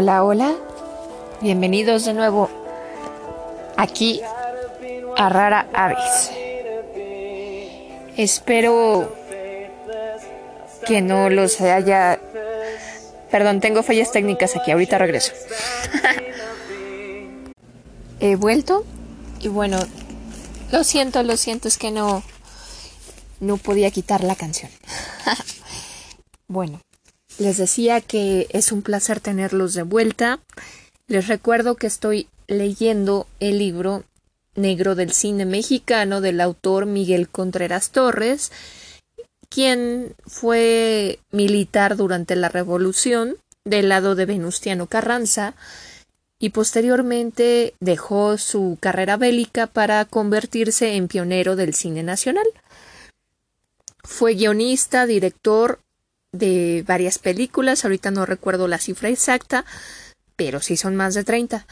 Hola, hola. Bienvenidos de nuevo aquí a Rara Avis. Espero que no los haya... Perdón, tengo fallas técnicas aquí, ahorita regreso. He vuelto y bueno, lo siento, lo siento, es que no... No podía quitar la canción. bueno, les decía que es un placer tenerlos de vuelta. Les recuerdo que estoy leyendo el libro Negro del cine mexicano del autor Miguel Contreras Torres, quien fue militar durante la Revolución del lado de Venustiano Carranza y posteriormente dejó su carrera bélica para convertirse en pionero del cine nacional. Fue guionista, director, de varias películas, ahorita no recuerdo la cifra exacta, pero sí son más de 30.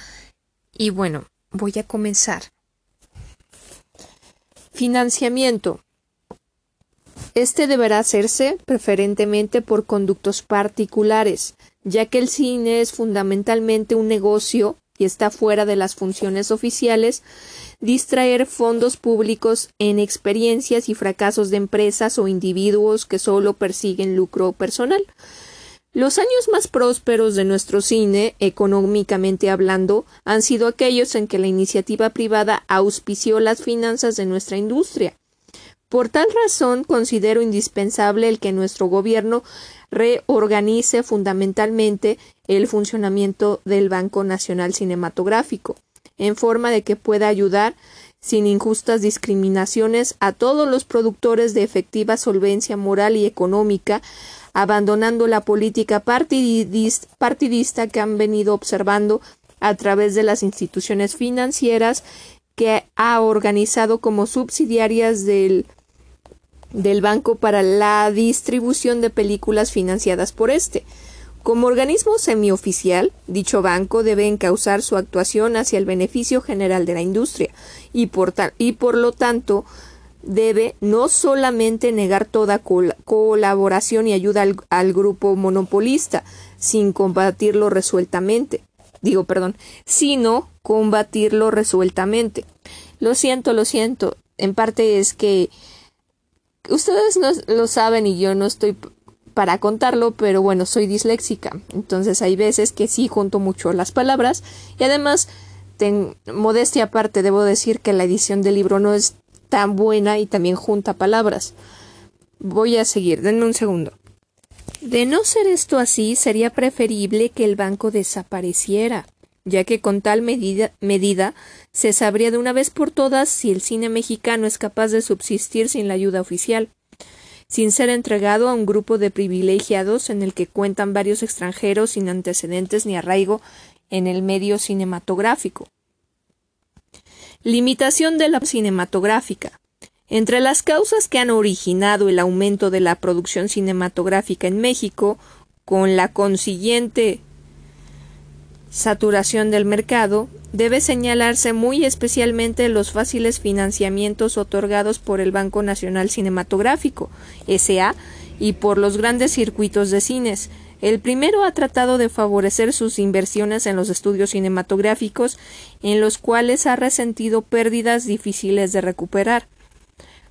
Y bueno, voy a comenzar. Financiamiento. Este deberá hacerse preferentemente por conductos particulares, ya que el cine es fundamentalmente un negocio y está fuera de las funciones oficiales, distraer fondos públicos en experiencias y fracasos de empresas o individuos que solo persiguen lucro personal. Los años más prósperos de nuestro cine, económicamente hablando, han sido aquellos en que la iniciativa privada auspició las finanzas de nuestra industria. Por tal razón considero indispensable el que nuestro gobierno reorganice fundamentalmente el funcionamiento del Banco Nacional Cinematográfico, en forma de que pueda ayudar sin injustas discriminaciones a todos los productores de efectiva solvencia moral y económica, abandonando la política partidista que han venido observando a través de las instituciones financieras que ha organizado como subsidiarias del del banco para la distribución de películas financiadas por este. Como organismo semioficial, dicho banco debe encauzar su actuación hacia el beneficio general de la industria y por, y por lo tanto debe no solamente negar toda colaboración y ayuda al, al, grupo monopolista, sin combatirlo resueltamente. Digo, perdón, sino combatirlo resueltamente. Lo siento, lo siento. En parte es que ustedes no lo saben y yo no estoy para contarlo, pero bueno, soy disléxica, entonces hay veces que sí junto mucho las palabras y además, ten, modestia aparte, debo decir que la edición del libro no es tan buena y también junta palabras. Voy a seguir, denme un segundo. De no ser esto así, sería preferible que el banco desapareciera, ya que con tal medida, medida se sabría de una vez por todas si el cine mexicano es capaz de subsistir sin la ayuda oficial, sin ser entregado a un grupo de privilegiados en el que cuentan varios extranjeros sin antecedentes ni arraigo en el medio cinematográfico. Limitación de la cinematográfica. Entre las causas que han originado el aumento de la producción cinematográfica en México, con la consiguiente saturación del mercado, debe señalarse muy especialmente los fáciles financiamientos otorgados por el Banco Nacional Cinematográfico, SA, y por los grandes circuitos de cines. El primero ha tratado de favorecer sus inversiones en los estudios cinematográficos, en los cuales ha resentido pérdidas difíciles de recuperar.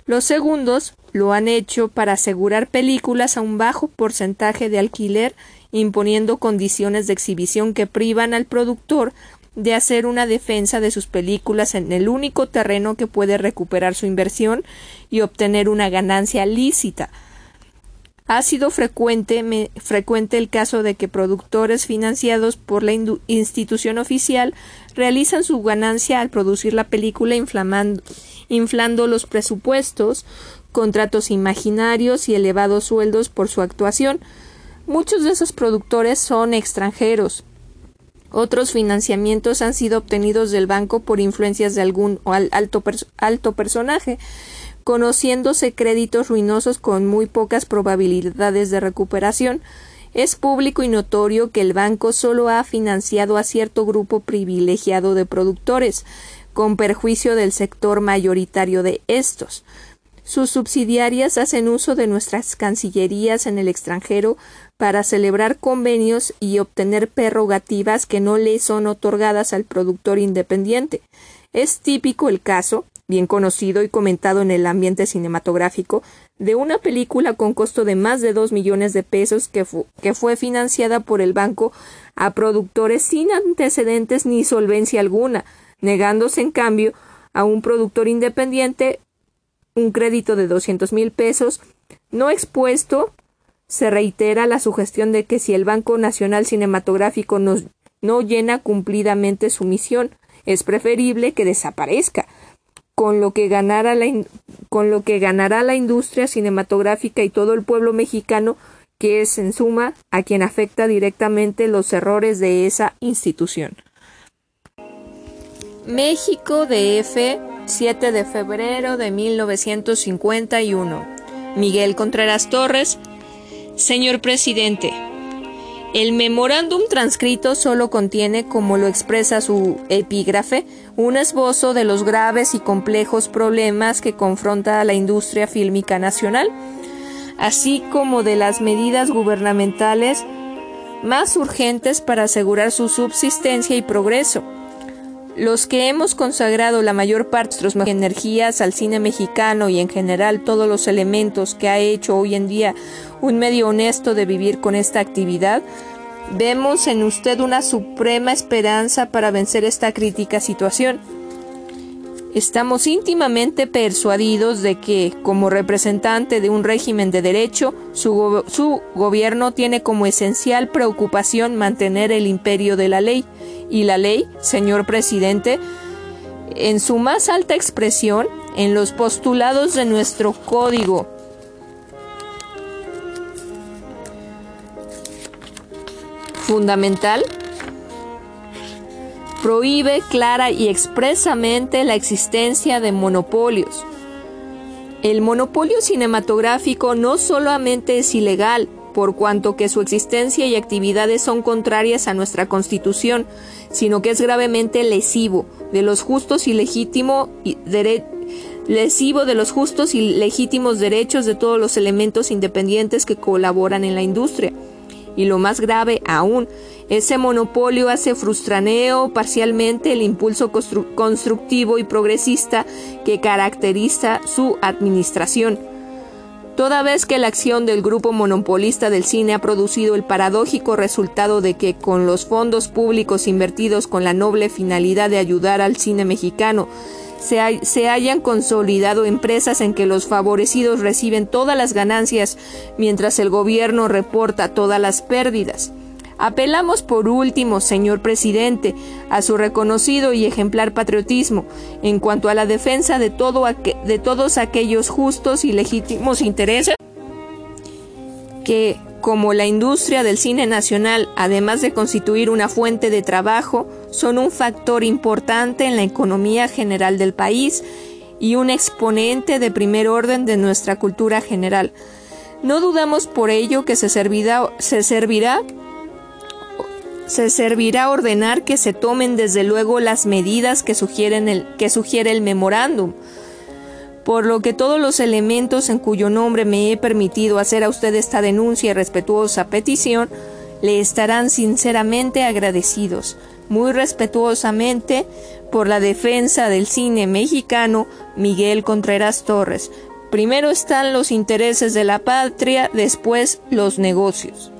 Los segundos lo han hecho para asegurar películas a un bajo porcentaje de alquiler imponiendo condiciones de exhibición que privan al productor de hacer una defensa de sus películas en el único terreno que puede recuperar su inversión y obtener una ganancia lícita. Ha sido frecuente, el caso de que productores financiados por la institución oficial realizan su ganancia al producir la película inflando los presupuestos, contratos imaginarios y elevados sueldos por su actuación, Muchos de esos productores son extranjeros. Otros financiamientos han sido obtenidos del banco por influencias de algún alto, alto personaje, conociéndose créditos ruinosos con muy pocas probabilidades de recuperación. Es público y notorio que el banco solo ha financiado a cierto grupo privilegiado de productores, con perjuicio del sector mayoritario de estos. Sus subsidiarias hacen uso de nuestras cancillerías en el extranjero para celebrar convenios y obtener prerrogativas que no le son otorgadas al productor independiente. Es típico el caso, bien conocido y comentado en el ambiente cinematográfico, de una película con costo de más de dos millones de pesos que, que fue financiada por el banco a productores sin antecedentes ni solvencia alguna, negándose en cambio a un productor independiente un crédito de doscientos mil pesos no expuesto se reitera la sugestión de que si el Banco Nacional Cinematográfico no llena cumplidamente su misión, es preferible que desaparezca, con lo que, ganará la con lo que ganará la industria cinematográfica y todo el pueblo mexicano, que es en suma a quien afecta directamente los errores de esa institución. México DF, 7 de febrero de 1951. Miguel Contreras Torres, Señor presidente, el memorándum transcrito solo contiene, como lo expresa su epígrafe, un esbozo de los graves y complejos problemas que confronta a la industria fílmica nacional, así como de las medidas gubernamentales más urgentes para asegurar su subsistencia y progreso los que hemos consagrado la mayor parte de nuestras energías al cine mexicano y en general todos los elementos que ha hecho hoy en día un medio honesto de vivir con esta actividad, vemos en usted una suprema esperanza para vencer esta crítica situación. Estamos íntimamente persuadidos de que, como representante de un régimen de derecho, su, gobierno tiene como esencial preocupación mantener el imperio de la ley. Y la ley, señor presidente, en su más alta expresión, en los postulados de nuestro código fundamental, prohíbe clara y expresamente la existencia de monopolios. El monopolio cinematográfico no solamente es ilegal, por cuanto que su existencia y actividades son contrarias a nuestra Constitución, sino que es gravemente lesivo de los justos y legítimos lesivo de los justos y legítimos derechos de todos los elementos independientes que colaboran en la industria. Y lo más grave aún, ese monopolio hace frustraneo parcialmente el impulso constructivo y progresista que caracteriza su administración. Toda vez que la acción del grupo monopolista del cine ha producido el paradójico resultado de que con los fondos públicos invertidos con la noble finalidad de ayudar al cine mexicano se, se, hayan consolidado empresas en que los favorecidos reciben todas las ganancias mientras el gobierno reporta todas las pérdidas. Apelamos por último, señor presidente, a su reconocido y ejemplar patriotismo en cuanto a la defensa de, todo de todos aquellos justos y legítimos intereses que, como la industria del cine nacional, además de constituir una fuente de trabajo, son un factor importante en la economía general del país y un exponente de primer orden de nuestra cultura general. No dudamos por ello que se servirá, se servirá se servirá ordenar que se tomen desde luego las medidas que, sugieren el, que sugiere el memorándum, por lo que todos los elementos en cuyo nombre me he permitido hacer a usted esta denuncia y respetuosa petición le estarán sinceramente agradecidos, muy respetuosamente, por la defensa del cine mexicano Miguel Contreras Torres. Primero están los intereses de la patria, después los negocios.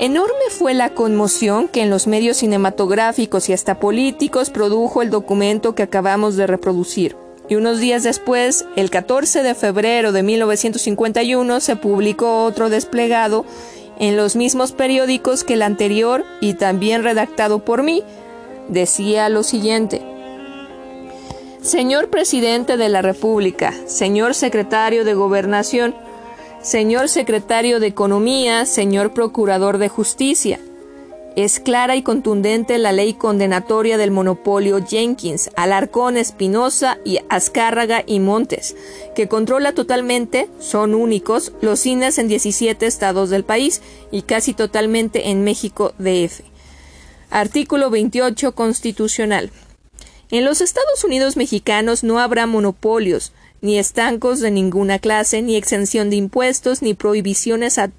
Enorme fue la conmoción que en los medios cinematográficos y hasta políticos produjo el documento que acabamos de reproducir. Y unos días después, el 14 de febrero de 1951, se publicó otro desplegado en los mismos periódicos que el anterior y también redactado por mí. Decía lo siguiente. Señor Presidente de la República, señor Secretario de Gobernación, Señor Secretario de Economía, señor Procurador de Justicia, es clara y contundente la ley condenatoria del monopolio Jenkins, Alarcón, Espinosa y Azcárraga y Montes, que controla totalmente, son únicos, los cines en 17 estados del país y casi totalmente en México DF. Artículo 28 constitucional. En los Estados Unidos mexicanos no habrá monopolios, ni estancos de ninguna clase, ni exención de impuestos, ni prohibiciones a,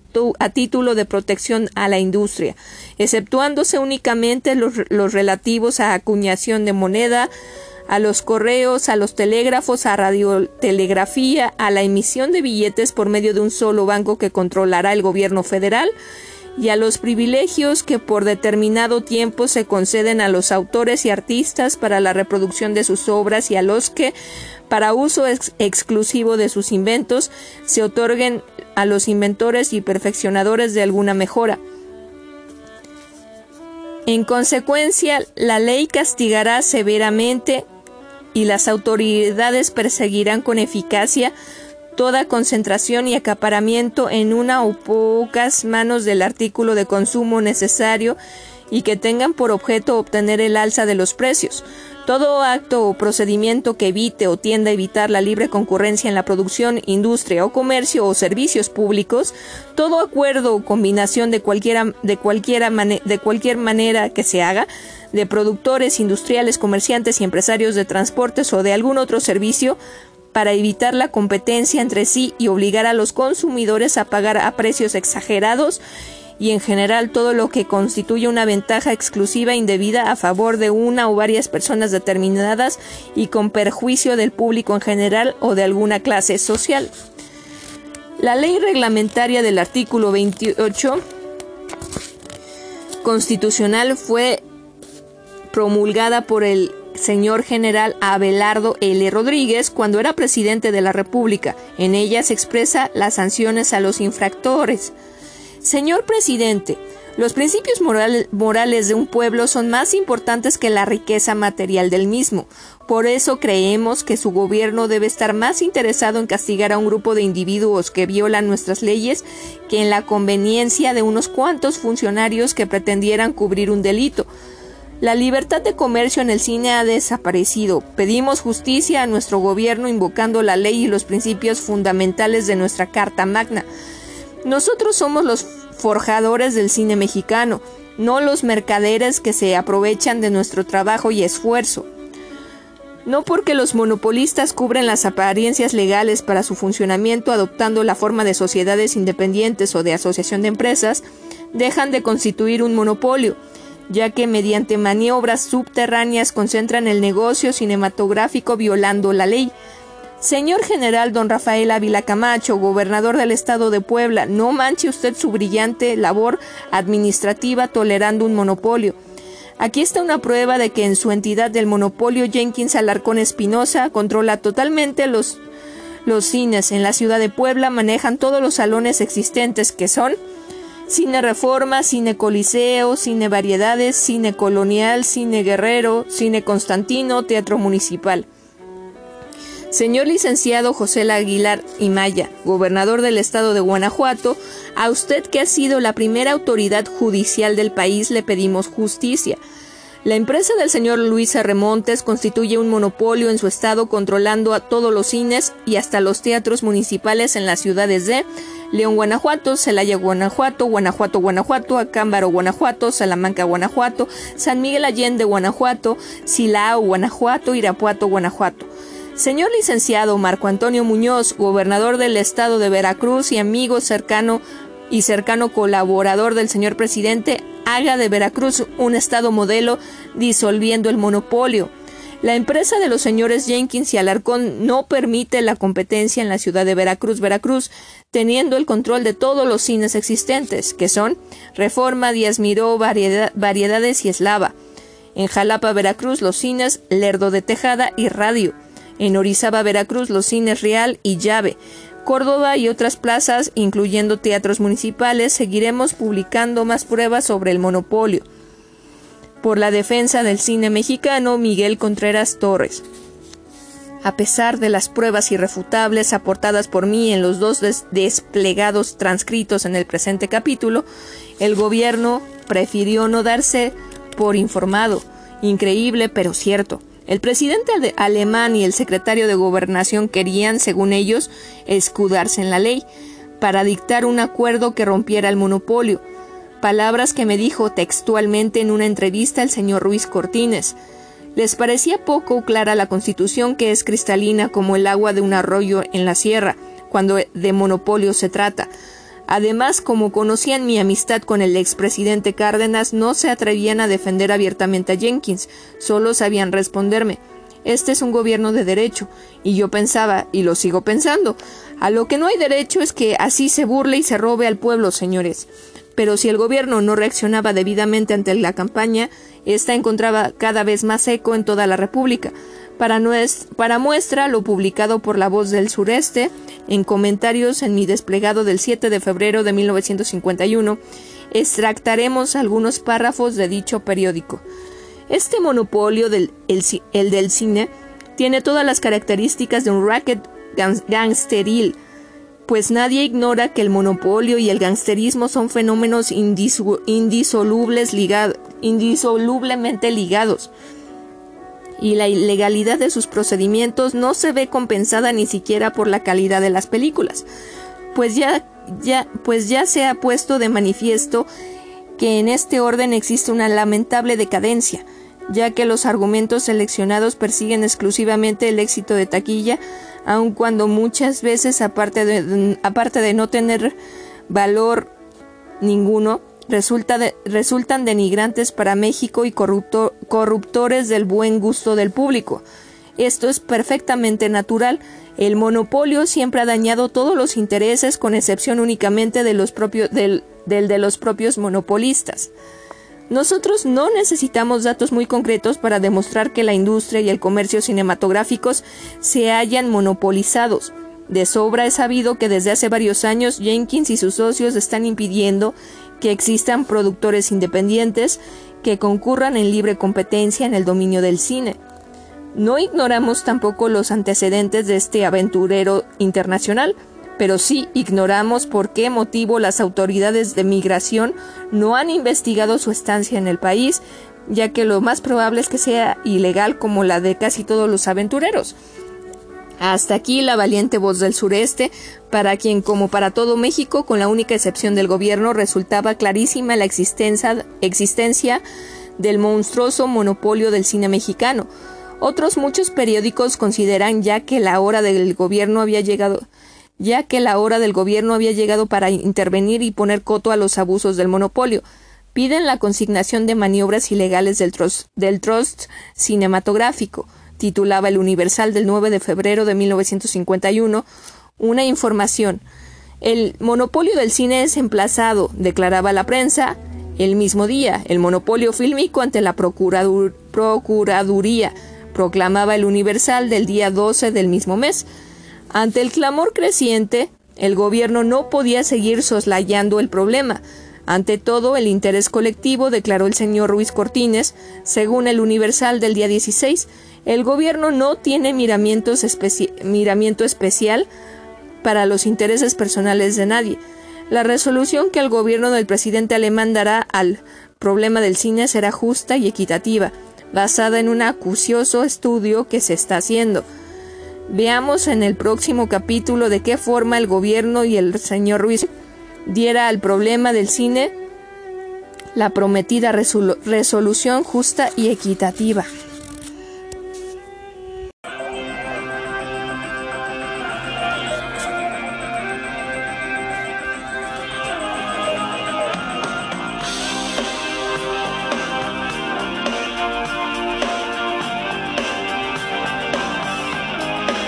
título de protección a la industria, exceptuándose únicamente los, los relativos a acuñación de moneda, a los correos, a los telégrafos, a radiotelegrafía, a la emisión de billetes por medio de un solo banco que controlará el gobierno federal y a los privilegios que por determinado tiempo se conceden a los autores y artistas para la reproducción de sus obras y a los que, para uso exclusivo de sus inventos, se otorguen a los inventores y perfeccionadores de alguna mejora. En consecuencia, la ley castigará severamente y las autoridades perseguirán con eficacia toda concentración y acaparamiento en una o pocas manos del artículo de consumo necesario y que tengan por objeto obtener el alza de los precios. Todo acto o procedimiento que evite o tienda a evitar la libre concurrencia en la producción, industria o comercio o servicios públicos, todo acuerdo o combinación de, de, cualquiera de cualquier manera que se haga, de productores, industriales, comerciantes y empresarios de transportes o de algún otro servicio, para evitar la competencia entre sí y obligar a los consumidores a pagar a precios exagerados y en general todo lo que constituye una ventaja exclusiva e indebida a favor de una o varias personas determinadas y con perjuicio del público en general o de alguna clase social. La ley reglamentaria del artículo 28 constitucional fue promulgada por el señor general Abelardo L. Rodríguez cuando era presidente de la República. En ella se expresa las sanciones a los infractores. Señor presidente, los principios morales de un pueblo son más importantes que la riqueza material del mismo. Por eso creemos que su gobierno debe estar más interesado en castigar a un grupo de individuos que violan nuestras leyes que en la conveniencia de unos cuantos funcionarios que pretendieran cubrir un delito. La libertad de comercio en el cine ha desaparecido. Pedimos justicia a nuestro gobierno invocando la ley y los principios fundamentales de nuestra Carta Magna. Nosotros somos los forjadores del cine mexicano, no los mercaderes que se aprovechan de nuestro trabajo y esfuerzo. No porque los monopolistas cubren las apariencias legales para su funcionamiento adoptando la forma de sociedades independientes o de asociación de empresas, dejan de constituir un monopolio ya que mediante maniobras subterráneas concentran el negocio cinematográfico violando la ley. Señor general don Rafael Ávila Camacho, gobernador del estado de Puebla, no manche usted su brillante labor administrativa tolerando un monopolio. Aquí está una prueba de que en su entidad del monopolio Jenkins Alarcón Espinosa controla totalmente los, los cines en la ciudad de Puebla, manejan todos los salones existentes que son Cine Reforma, Cine Coliseo, Cine Variedades, Cine Colonial, Cine Guerrero, Cine Constantino, Teatro Municipal. Señor licenciado José Aguilar y Maya, gobernador del estado de Guanajuato, a usted que ha sido la primera autoridad judicial del país le pedimos justicia. La empresa del señor Luis Remontes constituye un monopolio en su estado controlando a todos los cines y hasta los teatros municipales en las ciudades de León, Guanajuato, Celaya, Guanajuato, Guanajuato, Guanajuato, Acámbaro, Guanajuato, Salamanca, Guanajuato, San Miguel Allende, Guanajuato, Silao, Guanajuato, Irapuato, Guanajuato. Señor licenciado Marco Antonio Muñoz, gobernador del estado de Veracruz y amigo cercano y cercano colaborador del señor presidente, haga de Veracruz un estado modelo disolviendo el monopolio. La empresa de los señores Jenkins y Alarcón no permite la competencia en la ciudad de Veracruz, Veracruz, teniendo el control de todos los cines existentes, que son Reforma, Díaz Miró, Variedades y Eslava. En Jalapa, Veracruz, los cines Lerdo de Tejada y Radio. En Orizaba, Veracruz, los cines Real y Llave. Córdoba y otras plazas, incluyendo teatros municipales, seguiremos publicando más pruebas sobre el monopolio. Por la defensa del cine mexicano, Miguel Contreras Torres. A pesar de las pruebas irrefutables aportadas por mí en los dos desplegados transcritos en el presente capítulo, el gobierno prefirió no darse por informado. Increíble, pero cierto. El presidente alemán y el secretario de Gobernación querían, según ellos, escudarse en la ley para dictar un acuerdo que rompiera el monopolio, palabras que me dijo textualmente en una entrevista el señor Ruiz Cortines. Les parecía poco clara la constitución que es cristalina como el agua de un arroyo en la sierra, cuando de monopolio se trata. Además, como conocían mi amistad con el expresidente Cárdenas, no se atrevían a defender abiertamente a Jenkins, solo sabían responderme. Este es un gobierno de derecho. Y yo pensaba, y lo sigo pensando, a lo que no hay derecho es que así se burle y se robe al pueblo, señores. Pero si el gobierno no reaccionaba debidamente ante la campaña, ésta encontraba cada vez más eco en toda la República. Para, muestra lo publicado por La Voz del Sureste en comentarios en mi desplegado del 7 de febrero de 1951, extractaremos algunos párrafos de dicho periódico. Este monopolio del el, del cine tiene todas las características de un racket gangsteril, pues nadie ignora que el monopolio y el gangsterismo son fenómenos indisolubles indisolublemente ligados y la ilegalidad de sus procedimientos no se ve compensada ni siquiera por la calidad de las películas, pues ya, ya, pues ya se ha puesto de manifiesto que en este orden existe una lamentable decadencia, ya que los argumentos seleccionados persiguen exclusivamente el éxito de taquilla, aun cuando muchas veces, aparte de, aparte de no tener valor ninguno, resultan denigrantes para México y corruptores del buen gusto del público. Esto es perfectamente natural. El monopolio siempre ha dañado todos los intereses, con excepción únicamente de los propios, del, del de los propios monopolistas. Nosotros no necesitamos datos muy concretos para demostrar que la industria y el comercio cinematográficos se hayan monopolizados. De sobra es sabido que desde hace varios años Jenkins y sus socios están impidiendo que existan productores independientes que concurran en libre competencia en el dominio del cine. No ignoramos tampoco los antecedentes de este aventurero internacional, pero sí ignoramos por qué motivo las autoridades de migración no han investigado su estancia en el país, ya que lo más probable es que sea ilegal como la de casi todos los aventureros. Hasta aquí la valiente voz del sureste, para quien, como para todo México, con la única excepción del gobierno, resultaba clarísima la existencia, existencia del monstruoso monopolio del cine mexicano. Otros muchos periódicos consideran ya que la hora del gobierno había llegado, ya que la hora del gobierno había llegado para intervenir y poner coto a los abusos del monopolio. Piden la consignación de maniobras ilegales del del trust cinematográfico titulaba El Universal del 9 de febrero de 1951, una información. El monopolio del cine es emplazado, declaraba la prensa, el mismo día. El monopolio fílmico ante la Procuraduría, proclamaba el Universal del día 12 del mismo mes. Ante el clamor creciente, el gobierno no podía seguir soslayando el problema. Ante todo, el interés colectivo, declaró el señor Ruiz Cortines, según el Universal del día 16, el gobierno no tiene miramiento especial para los intereses personales de nadie. La resolución que el gobierno del presidente alemán dará al problema del cine será justa y equitativa, basada en un acucioso estudio que se está haciendo. Veamos en el próximo capítulo de qué forma el gobierno y el señor Ruiz diera al problema del cine la prometida resolución justa y equitativa.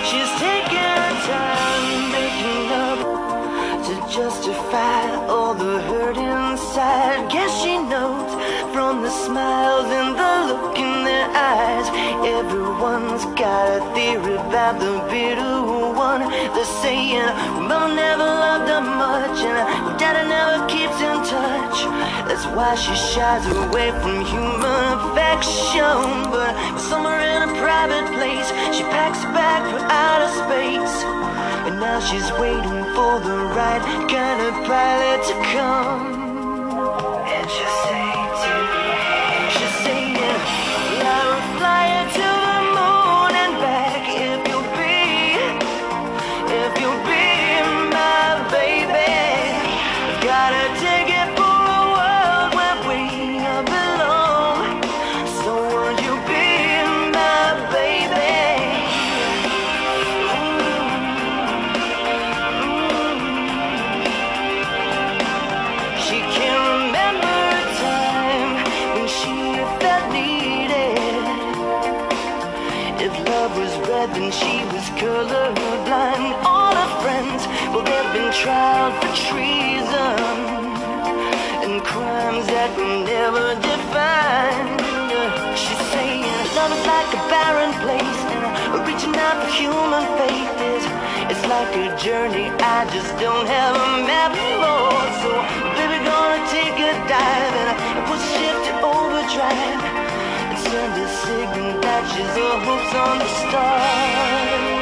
She's taking her time making up to justify all the hurt inside. Guess got a theory about the bitter one. They're saying mama never loved her much, and daddy never keeps in touch. That's why she shies away from human affection. But somewhere in a private place, she packs a bag for outer space. And now she's waiting for the right kind of pilot to come. And she said. Human faith is it's like a journey I just don't have a map for. So baby, gonna take a dive and put ship to overdrive and send a signal that she's the hopes on the stars.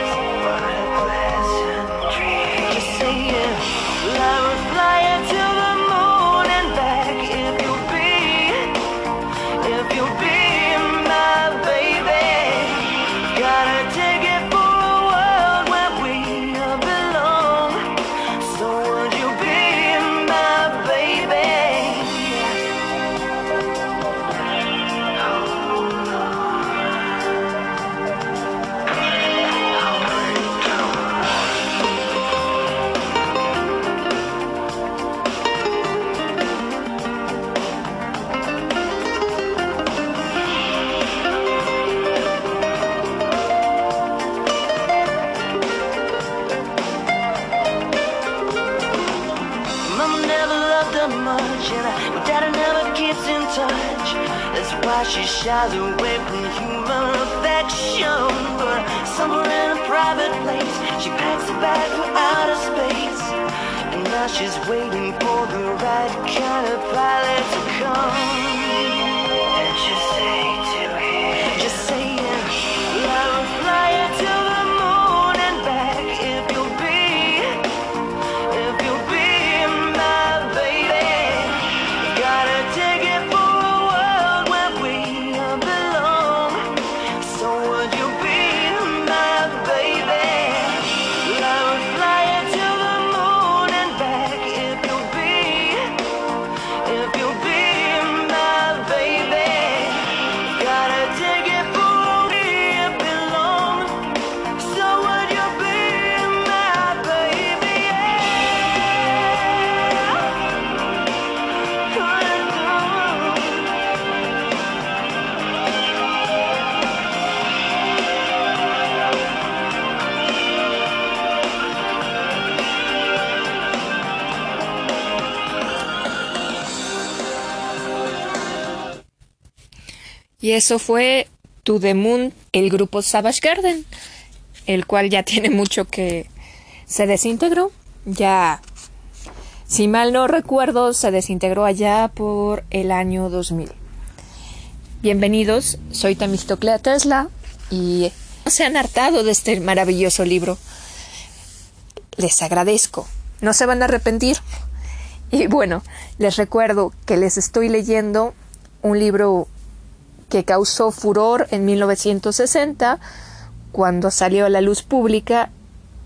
Y eso fue To the el grupo Savage Garden, el cual ya tiene mucho que se desintegró. Ya, si mal no recuerdo, se desintegró allá por el año 2000. Bienvenidos, soy Tamistoclea Tesla y se han hartado de este maravilloso libro. Les agradezco, no se van a arrepentir. Y bueno, les recuerdo que les estoy leyendo un libro que causó furor en 1960 cuando salió a la luz pública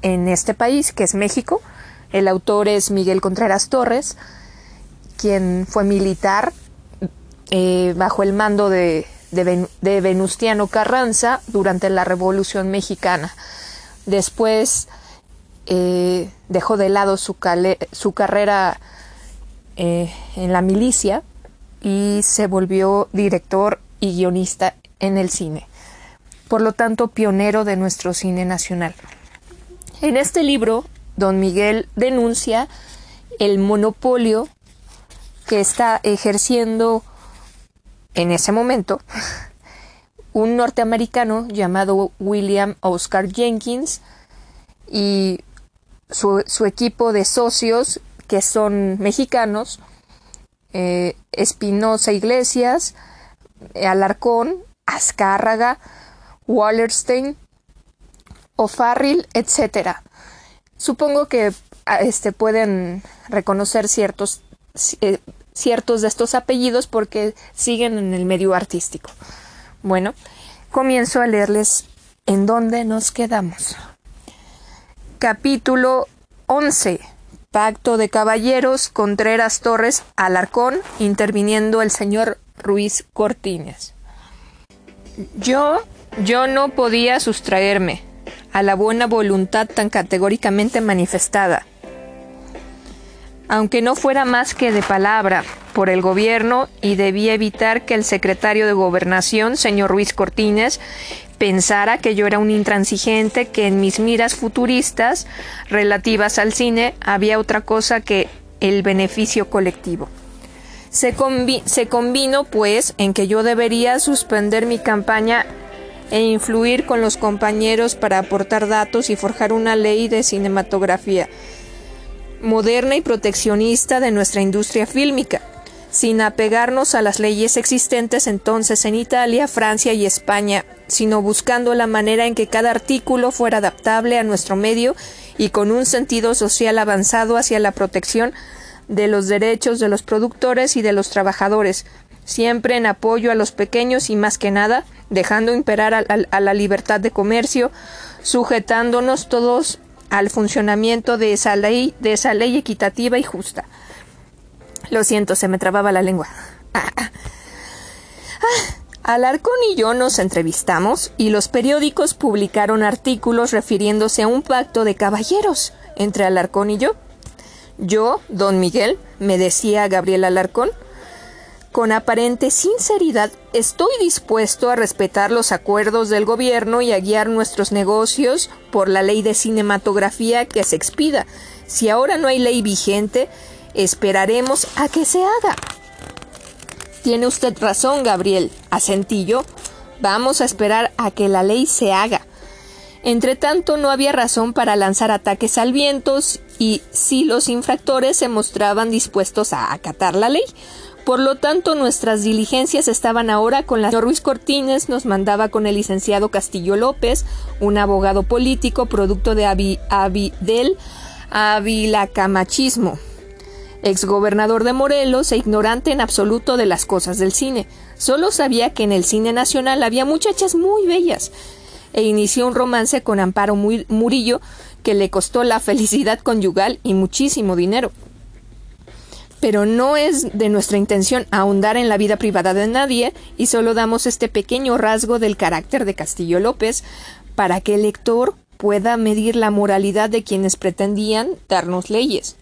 en este país, que es México. El autor es Miguel Contreras Torres, quien fue militar eh, bajo el mando de, de, Ven- de Venustiano Carranza durante la Revolución Mexicana. Después eh, dejó de lado su, su carrera eh, en la milicia y se volvió director y guionista en el cine. Por lo tanto, pionero de nuestro cine nacional. En este libro, don Miguel denuncia el monopolio que está ejerciendo en ese momento un norteamericano llamado William Oscar Jenkins y su, equipo de socios que son mexicanos, eh, Espinosa Iglesias, Alarcón, Azcárraga, Wallerstein, O'Farrill, etcétera. Supongo que a, este, pueden reconocer ciertos, eh, ciertos de estos apellidos porque siguen en el medio artístico. Bueno, comienzo a leerles en dónde nos quedamos. Capítulo 11. Pacto de Caballeros, Contreras Torres, Alarcón, interviniendo el señor Ruiz Cortines. Yo, yo no podía sustraerme a la buena voluntad tan categóricamente manifestada, aunque no fuera más que de palabra, por el gobierno y debía evitar que el secretario de Gobernación, señor Ruiz Cortines, pensara que yo era un intransigente, que en mis miras futuristas relativas al cine había otra cosa que el beneficio colectivo. Se, se convino, pues, en que yo debería suspender mi campaña e influir con los compañeros para aportar datos y forjar una ley de cinematografía moderna y proteccionista de nuestra industria fílmica, sin apegarnos a las leyes existentes entonces en Italia, Francia y España, sino buscando la manera en que cada artículo fuera adaptable a nuestro medio y con un sentido social avanzado hacia la protección de los derechos de los productores y de los trabajadores, siempre en apoyo a los pequeños y más que nada dejando imperar a, la libertad de comercio, sujetándonos todos al funcionamiento de esa ley, de esa ley equitativa y justa. Lo siento, se me trababa la lengua. Ah, Alarcón y yo nos entrevistamos y los periódicos publicaron artículos refiriéndose a un pacto de caballeros entre Alarcón y yo. Yo, don Miguel, me decía Gabriel Alarcón, con aparente sinceridad, estoy dispuesto a respetar los acuerdos del gobierno y a guiar nuestros negocios por la ley de cinematografía que se expida. Si ahora no hay ley vigente, esperaremos a que se haga. Tiene usted razón, Gabriel, asentí yo. Vamos a esperar a que la ley se haga. Entretanto, no había razón para lanzar ataques al viento y si los infractores se mostraban dispuestos a acatar la ley, por lo tanto, nuestras diligencias estaban ahora con la señor Ruiz Cortines, nos mandaba con el licenciado Castillo López, un abogado político producto de del avilacamachismo, exgobernador de Morelos e ignorante en absoluto de las cosas del cine. Solo sabía que en el cine nacional había muchachas muy bellas, e inició un romance con Amparo Murillo que le costó la felicidad conyugal y muchísimo dinero pero no es de nuestra intención ahondar en la vida privada de nadie y solo damos este pequeño rasgo del carácter de Castillo López para que el lector pueda medir la moralidad de quienes pretendían darnos leyes.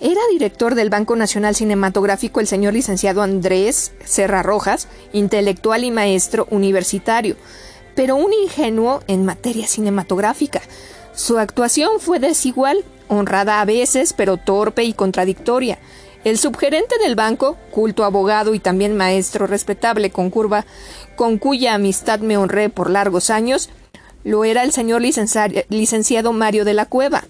Era director del Banco Nacional Cinematográfico el señor licenciado Andrés Serra Rojas, intelectual y maestro universitario, pero un ingenuo en materia cinematográfica. Su actuación fue desigual honrada a veces, pero torpe y contradictoria. El subgerente del banco, culto abogado y también maestro respetable con curva, con cuya amistad me honré por largos años, lo era el señor licenciado Mario de la Cueva.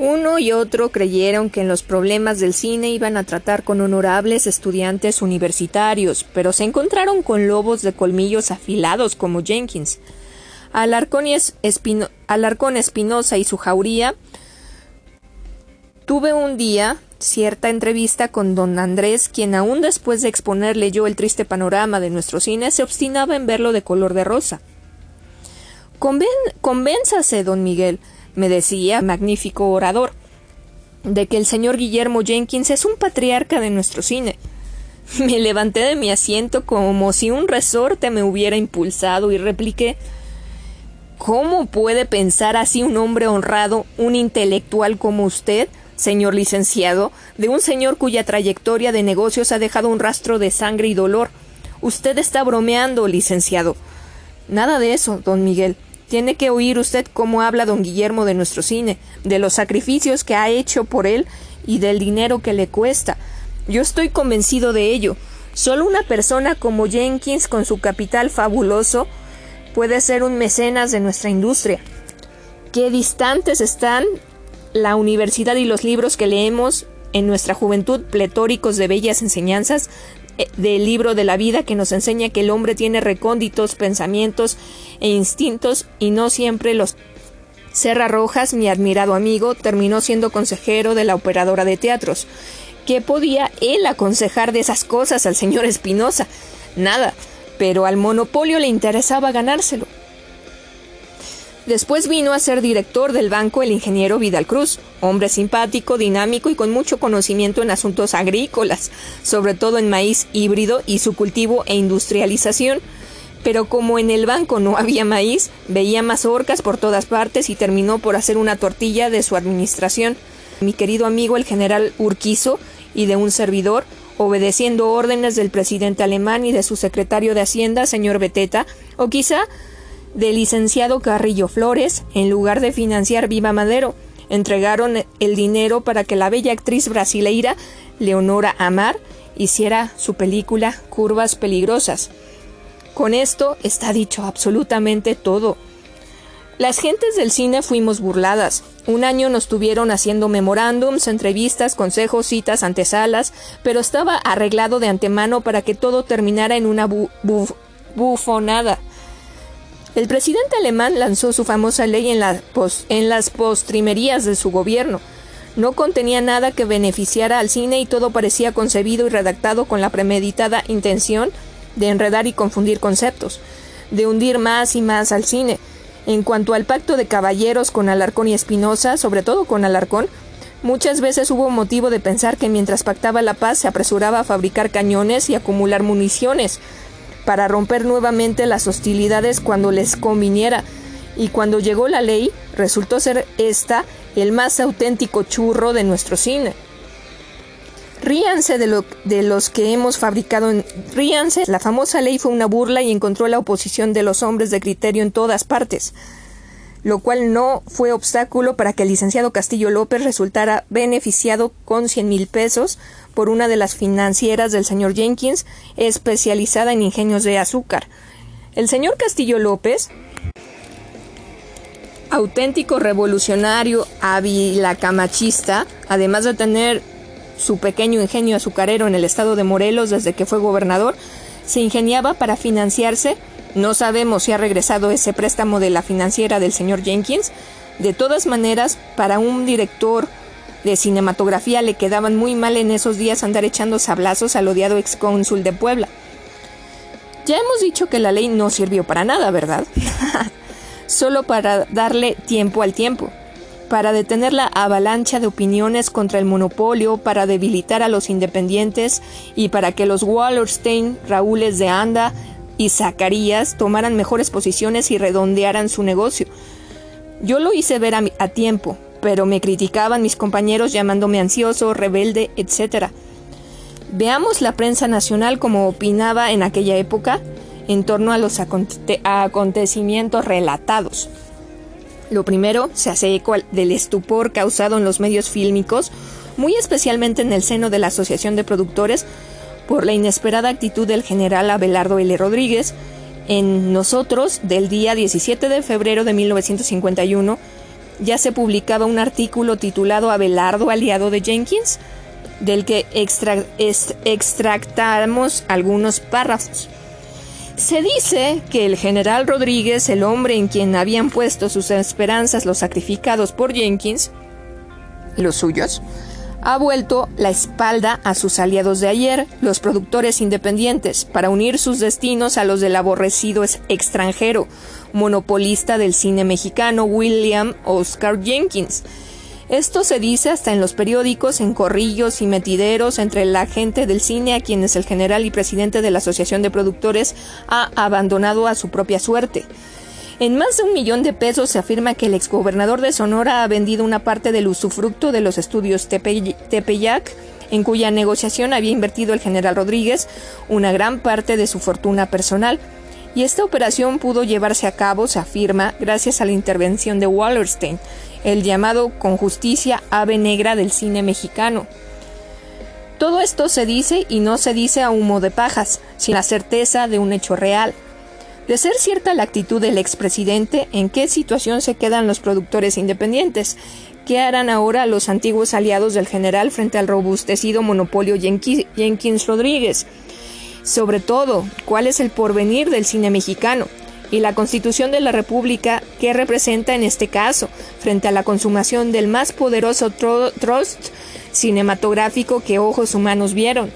Uno y otro creyeron que en los problemas del cine iban a tratar con honorables estudiantes universitarios, pero se encontraron con lobos de colmillos afilados como Jenkins. Alarcón, Espinosa y su jauría, tuve un día cierta entrevista con don Andrés, quien aún después de exponerle yo el triste panorama de nuestro cine, se obstinaba en verlo de color de rosa. convénzase, don Miguel, me decía, magnífico orador, de que el señor Guillermo Jenkins es un patriarca de nuestro cine. Me levanté de mi asiento como si un resorte me hubiera impulsado y repliqué ¿Cómo puede pensar así un hombre honrado, un intelectual como usted, señor licenciado, de un señor cuya trayectoria de negocios ha dejado un rastro de sangre y dolor? Usted está bromeando, licenciado. Nada de eso, don Miguel. Tiene que oír usted cómo habla don Guillermo de nuestro cine, de los sacrificios que ha hecho por él y del dinero que le cuesta. Yo estoy convencido de ello. Solo una persona como Jenkins, con su capital fabuloso, puede ser un mecenas de nuestra industria. Qué distantes están la universidad y los libros que leemos en nuestra juventud, pletóricos de bellas enseñanzas, del libro de la vida que nos enseña que el hombre tiene recónditos pensamientos e instintos y no siempre los Serra Rojas, mi admirado amigo, terminó siendo consejero de la operadora de teatros. ¿Qué podía él aconsejar de esas cosas al señor Espinosa? Nada pero al monopolio le interesaba ganárselo. Después vino a ser director del banco el ingeniero Vidal Cruz, hombre simpático, dinámico y con mucho conocimiento en asuntos agrícolas, sobre todo en maíz híbrido y su cultivo e industrialización. Pero como en el banco no había maíz, veía mazorcas por todas partes y terminó por hacer una tortilla de su administración. Mi querido amigo el general Urquizo y de un servidor obedeciendo órdenes del presidente alemán y de su secretario de Hacienda, señor Beteta, o quizá del licenciado Carrillo Flores, en lugar de financiar Viva Madero, entregaron el dinero para que la bella actriz brasileira Leonora Amar hiciera su película Curvas Peligrosas. Con esto está dicho absolutamente todo. Las gentes del cine fuimos burladas. Un año nos tuvieron haciendo memorándums, entrevistas, consejos, citas, antesalas, pero estaba arreglado de antemano para que todo terminara en una bufonada. El presidente alemán lanzó su famosa ley en, en las postrimerías de su gobierno. No contenía nada que beneficiara al cine y todo parecía concebido y redactado con la premeditada intención de enredar y confundir conceptos, de hundir más y más al cine, en cuanto al pacto de caballeros con Alarcón y Espinosa, sobre todo con Alarcón, muchas veces hubo motivo de pensar que mientras pactaba la paz se apresuraba a fabricar cañones y acumular municiones para romper nuevamente las hostilidades cuando les conviniera, y cuando llegó la ley resultó ser esta el más auténtico churro de nuestro cine. Ríanse de, lo, de los que hemos fabricado. En, ríanse. La famosa ley fue una burla y encontró la oposición de los hombres de criterio en todas partes, lo cual no fue obstáculo para que el licenciado Castillo López resultara beneficiado con cien mil pesos por una de las financieras del señor Jenkins, especializada en ingenios de azúcar. El señor Castillo López, auténtico revolucionario camachista, además de tener su pequeño ingenio azucarero en el estado de Morelos desde que fue gobernador, se ingeniaba para financiarse. No sabemos si ha regresado ese préstamo de la financiera del señor Jenkins. De todas maneras, para un director de cinematografía le quedaban muy mal en esos días andar echando sablazos al odiado excónsul de Puebla. Ya hemos dicho que la ley no sirvió para nada, ¿verdad? Solo para darle tiempo al tiempo para detener la avalancha de opiniones contra el monopolio, para debilitar a los independientes y para que los Wallerstein, Raúles de Anda y Zacarías tomaran mejores posiciones y redondearan su negocio. Yo lo hice ver a, tiempo, pero me criticaban mis compañeros llamándome ansioso, rebelde, etc. Veamos la prensa nacional como opinaba en aquella época en torno a los acontecimientos relatados. Lo primero, se hace eco del estupor causado en los medios fílmicos, muy especialmente en el seno de la Asociación de Productores, por la inesperada actitud del general Abelardo L. Rodríguez. En Nosotros, del día 17 de febrero de 1951, ya se publicaba un artículo titulado Abelardo, aliado de Jenkins, del que extractamos algunos párrafos. Se dice que el general Rodríguez, el hombre en quien habían puesto sus esperanzas los sacrificados por Jenkins, los suyos, ha vuelto la espalda a sus aliados de ayer, los productores independientes, para unir sus destinos a los del aborrecido extranjero, monopolista del cine mexicano William Oscar Jenkins, esto se dice hasta en los periódicos, en corrillos y metideros entre la gente del cine a quienes el general y presidente de la Asociación de Productores ha abandonado a su propia suerte. En más de un millón de pesos se afirma que el exgobernador de Sonora ha vendido una parte del usufructo de los estudios Tepeyac, en cuya negociación había invertido el general Rodríguez una gran parte de su fortuna personal. Y esta operación pudo llevarse a cabo, se afirma, gracias a la intervención de Wallerstein, el llamado con justicia ave negra del cine mexicano. Todo esto se dice y no se dice a humo de pajas, sin la certeza de un hecho real. De ser cierta la actitud del expresidente, ¿en qué situación se quedan los productores independientes? ¿Qué harán ahora los antiguos aliados del general frente al robustecido monopolio Jenkins Rodríguez? Sobre todo, ¿cuál es el porvenir del cine mexicano? y la Constitución de la República que representa en este caso frente a la consumación del más poderoso trust cinematográfico que ojos humanos vieron.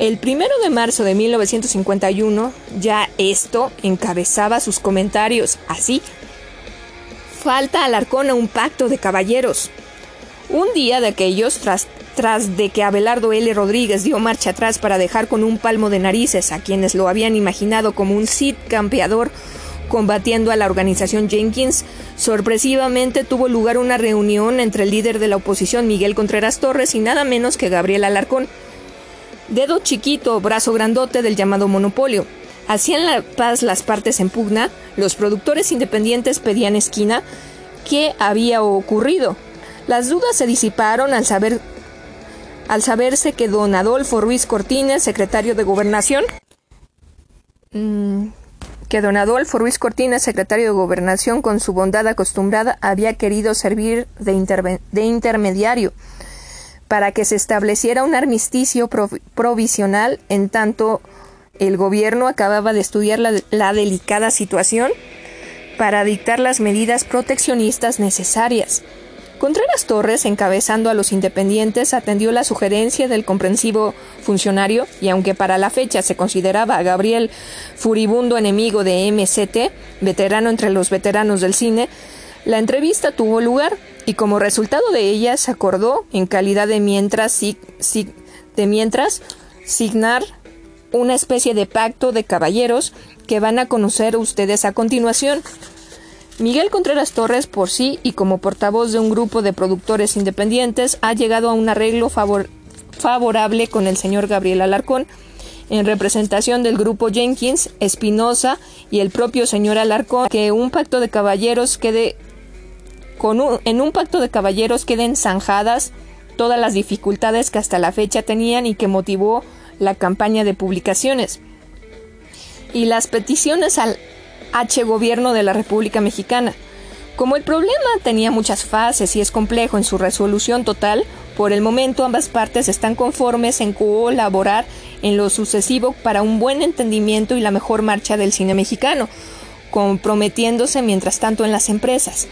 El primero de marzo de 1951, ya esto encabezaba sus comentarios así. Falta al Arcona un pacto de caballeros. Un día de aquellos, tras tras de que Abelardo L. Rodríguez dio marcha atrás para dejar con un palmo de narices a quienes lo habían imaginado como un Cid campeador combatiendo a la organización Jenkins, sorpresivamente tuvo lugar una reunión entre el líder de la oposición Miguel Contreras Torres y nada menos que Gabriel Alarcón. Dedo chiquito, brazo grandote del llamado monopolio. Hacían la paz las partes en pugna, los productores independientes pedían esquina. ¿Qué había ocurrido? Las dudas se disiparon al saber al saberse que don Adolfo Ruiz Cortines, secretario de Gobernación, mm, que don Adolfo Ruiz Cortines, secretario de Gobernación, con su bondad acostumbrada, había querido servir de, de intermediario para que se estableciera un armisticio provisional en tanto el gobierno acababa de estudiar la, delicada situación para dictar las medidas proteccionistas necesarias. Contreras Torres, encabezando a los independientes, atendió la sugerencia del comprensivo funcionario y aunque para la fecha se consideraba a Gabriel furibundo enemigo de MCT, veterano entre los veteranos del cine, la entrevista tuvo lugar y como resultado de ella se acordó, en calidad de mientras, de mientras signar una especie de pacto de caballeros que van a conocer ustedes a continuación. Miguel Contreras Torres, por sí y como portavoz de un grupo de productores independientes, ha llegado a un arreglo favorable con el señor Gabriel Alarcón, en representación del grupo Jenkins, Espinosa y el propio señor Alarcón, que un pacto de caballeros quede en un pacto de caballeros queden zanjadas todas las dificultades que hasta la fecha tenían y que motivó la campaña de publicaciones y las peticiones al H gobierno de la República Mexicana. Como el problema tenía muchas fases y es complejo en su resolución total, por el momento ambas partes están conformes en colaborar en lo sucesivo para un buen entendimiento y la mejor marcha del cine mexicano, comprometiéndose mientras tanto en las empresas,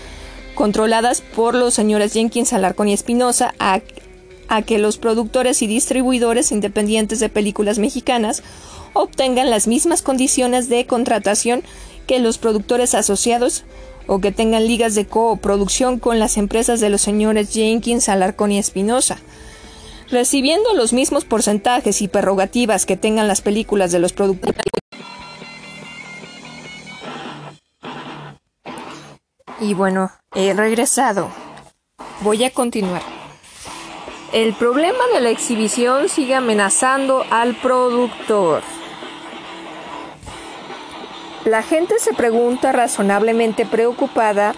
controladas por los señores Jenkins, Alarcón y Espinosa, a que los productores y distribuidores independientes de películas mexicanas obtengan las mismas condiciones de contratación que los productores asociados o que tengan ligas de coproducción con las empresas de los señores Jenkins, Alarcón y Espinosa, recibiendo los mismos porcentajes y prerrogativas que tengan las películas de los productores. Y bueno, he regresado. Voy a continuar. El problema de la exhibición sigue amenazando al productor. La gente se pregunta razonablemente preocupada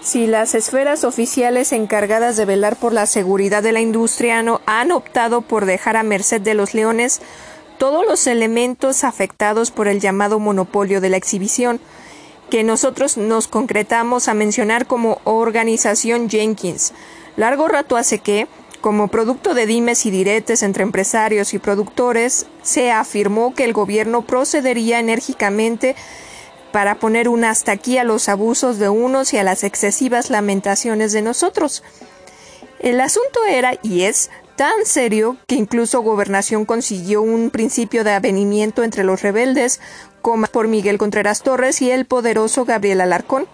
si las esferas oficiales encargadas de velar por la seguridad de la industria no han optado por dejar a merced de los leones todos los elementos afectados por el llamado monopolio de la exhibición, que nosotros nos concretamos a mencionar como organización Jenkins. Largo rato hace que, como producto de dimes y diretes entre empresarios y productores, se afirmó que el gobierno procedería enérgicamente para poner un hasta aquí a los abusos de unos y a las excesivas lamentaciones de nosotros. El asunto era y es tan serio que incluso Gobernación consiguió un principio de avenimiento entre los rebeldes, por Miguel Contreras Torres y el poderoso Gabriel Alarcón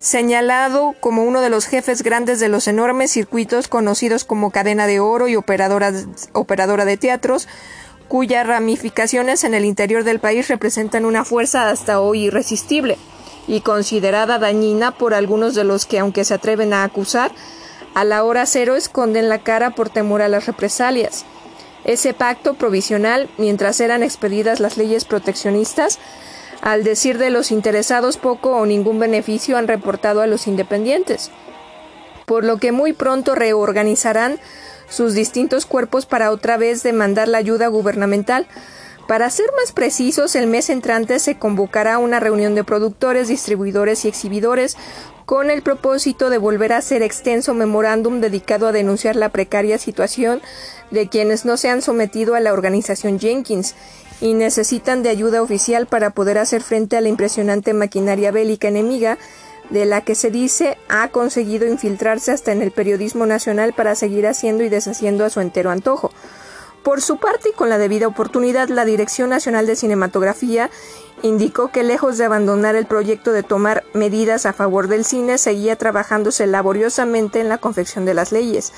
señalado como uno de los jefes grandes de los enormes circuitos conocidos como cadena de oro y operadora, operadora de teatros, cuyas ramificaciones en el interior del país representan una fuerza hasta hoy irresistible y considerada dañina por algunos de los que, aunque se atreven a acusar, a la hora cero esconden la cara por temor a las represalias. Ese pacto provisional, mientras eran expedidas las leyes proteccionistas, al decir de los interesados, poco o ningún beneficio han reportado a los independientes, por lo que muy pronto reorganizarán sus distintos cuerpos para otra vez demandar la ayuda gubernamental. Para ser más precisos, el mes entrante se convocará una reunión de productores, distribuidores y exhibidores con el propósito de volver a hacer extenso memorándum dedicado a denunciar la precaria situación de quienes no se han sometido a la organización Jenkins y necesitan de ayuda oficial para poder hacer frente a la impresionante maquinaria bélica enemiga de la que se dice ha conseguido infiltrarse hasta en el periodismo nacional para seguir haciendo y deshaciendo a su entero antojo. Por su parte y con la debida oportunidad, la Dirección Nacional de Cinematografía indicó que lejos de abandonar el proyecto de tomar medidas a favor del cine, seguía trabajándose laboriosamente en la confección de las leyes.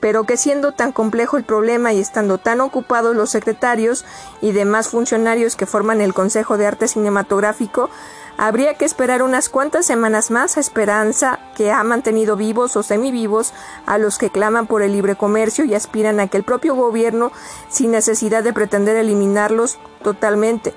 Pero que siendo tan complejo el problema y estando tan ocupados los secretarios y demás funcionarios que forman el Consejo de Arte Cinematográfico, Habría que esperar unas cuantas semanas más a esperanza que ha mantenido vivos o semivivos a los que claman por el libre comercio y aspiran a que el propio gobierno, sin necesidad de pretender eliminarlos totalmente,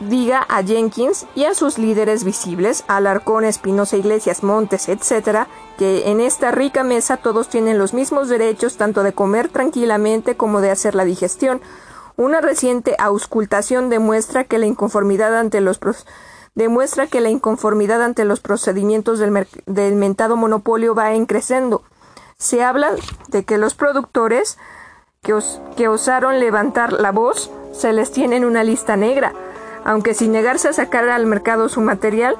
diga a Jenkins y a sus líderes visibles, Alarcón, Espinosa Iglesias, Montes, etc., que en esta rica mesa todos tienen los mismos derechos tanto de comer tranquilamente como de hacer la digestión. Una reciente auscultación demuestra que la inconformidad ante los demuestra que la inconformidad ante los procedimientos del, mentado monopolio va en creciendo. Se habla de que los productores que, que osaron levantar la voz se les tiene en una lista negra aunque sin negarse a sacar al mercado su material,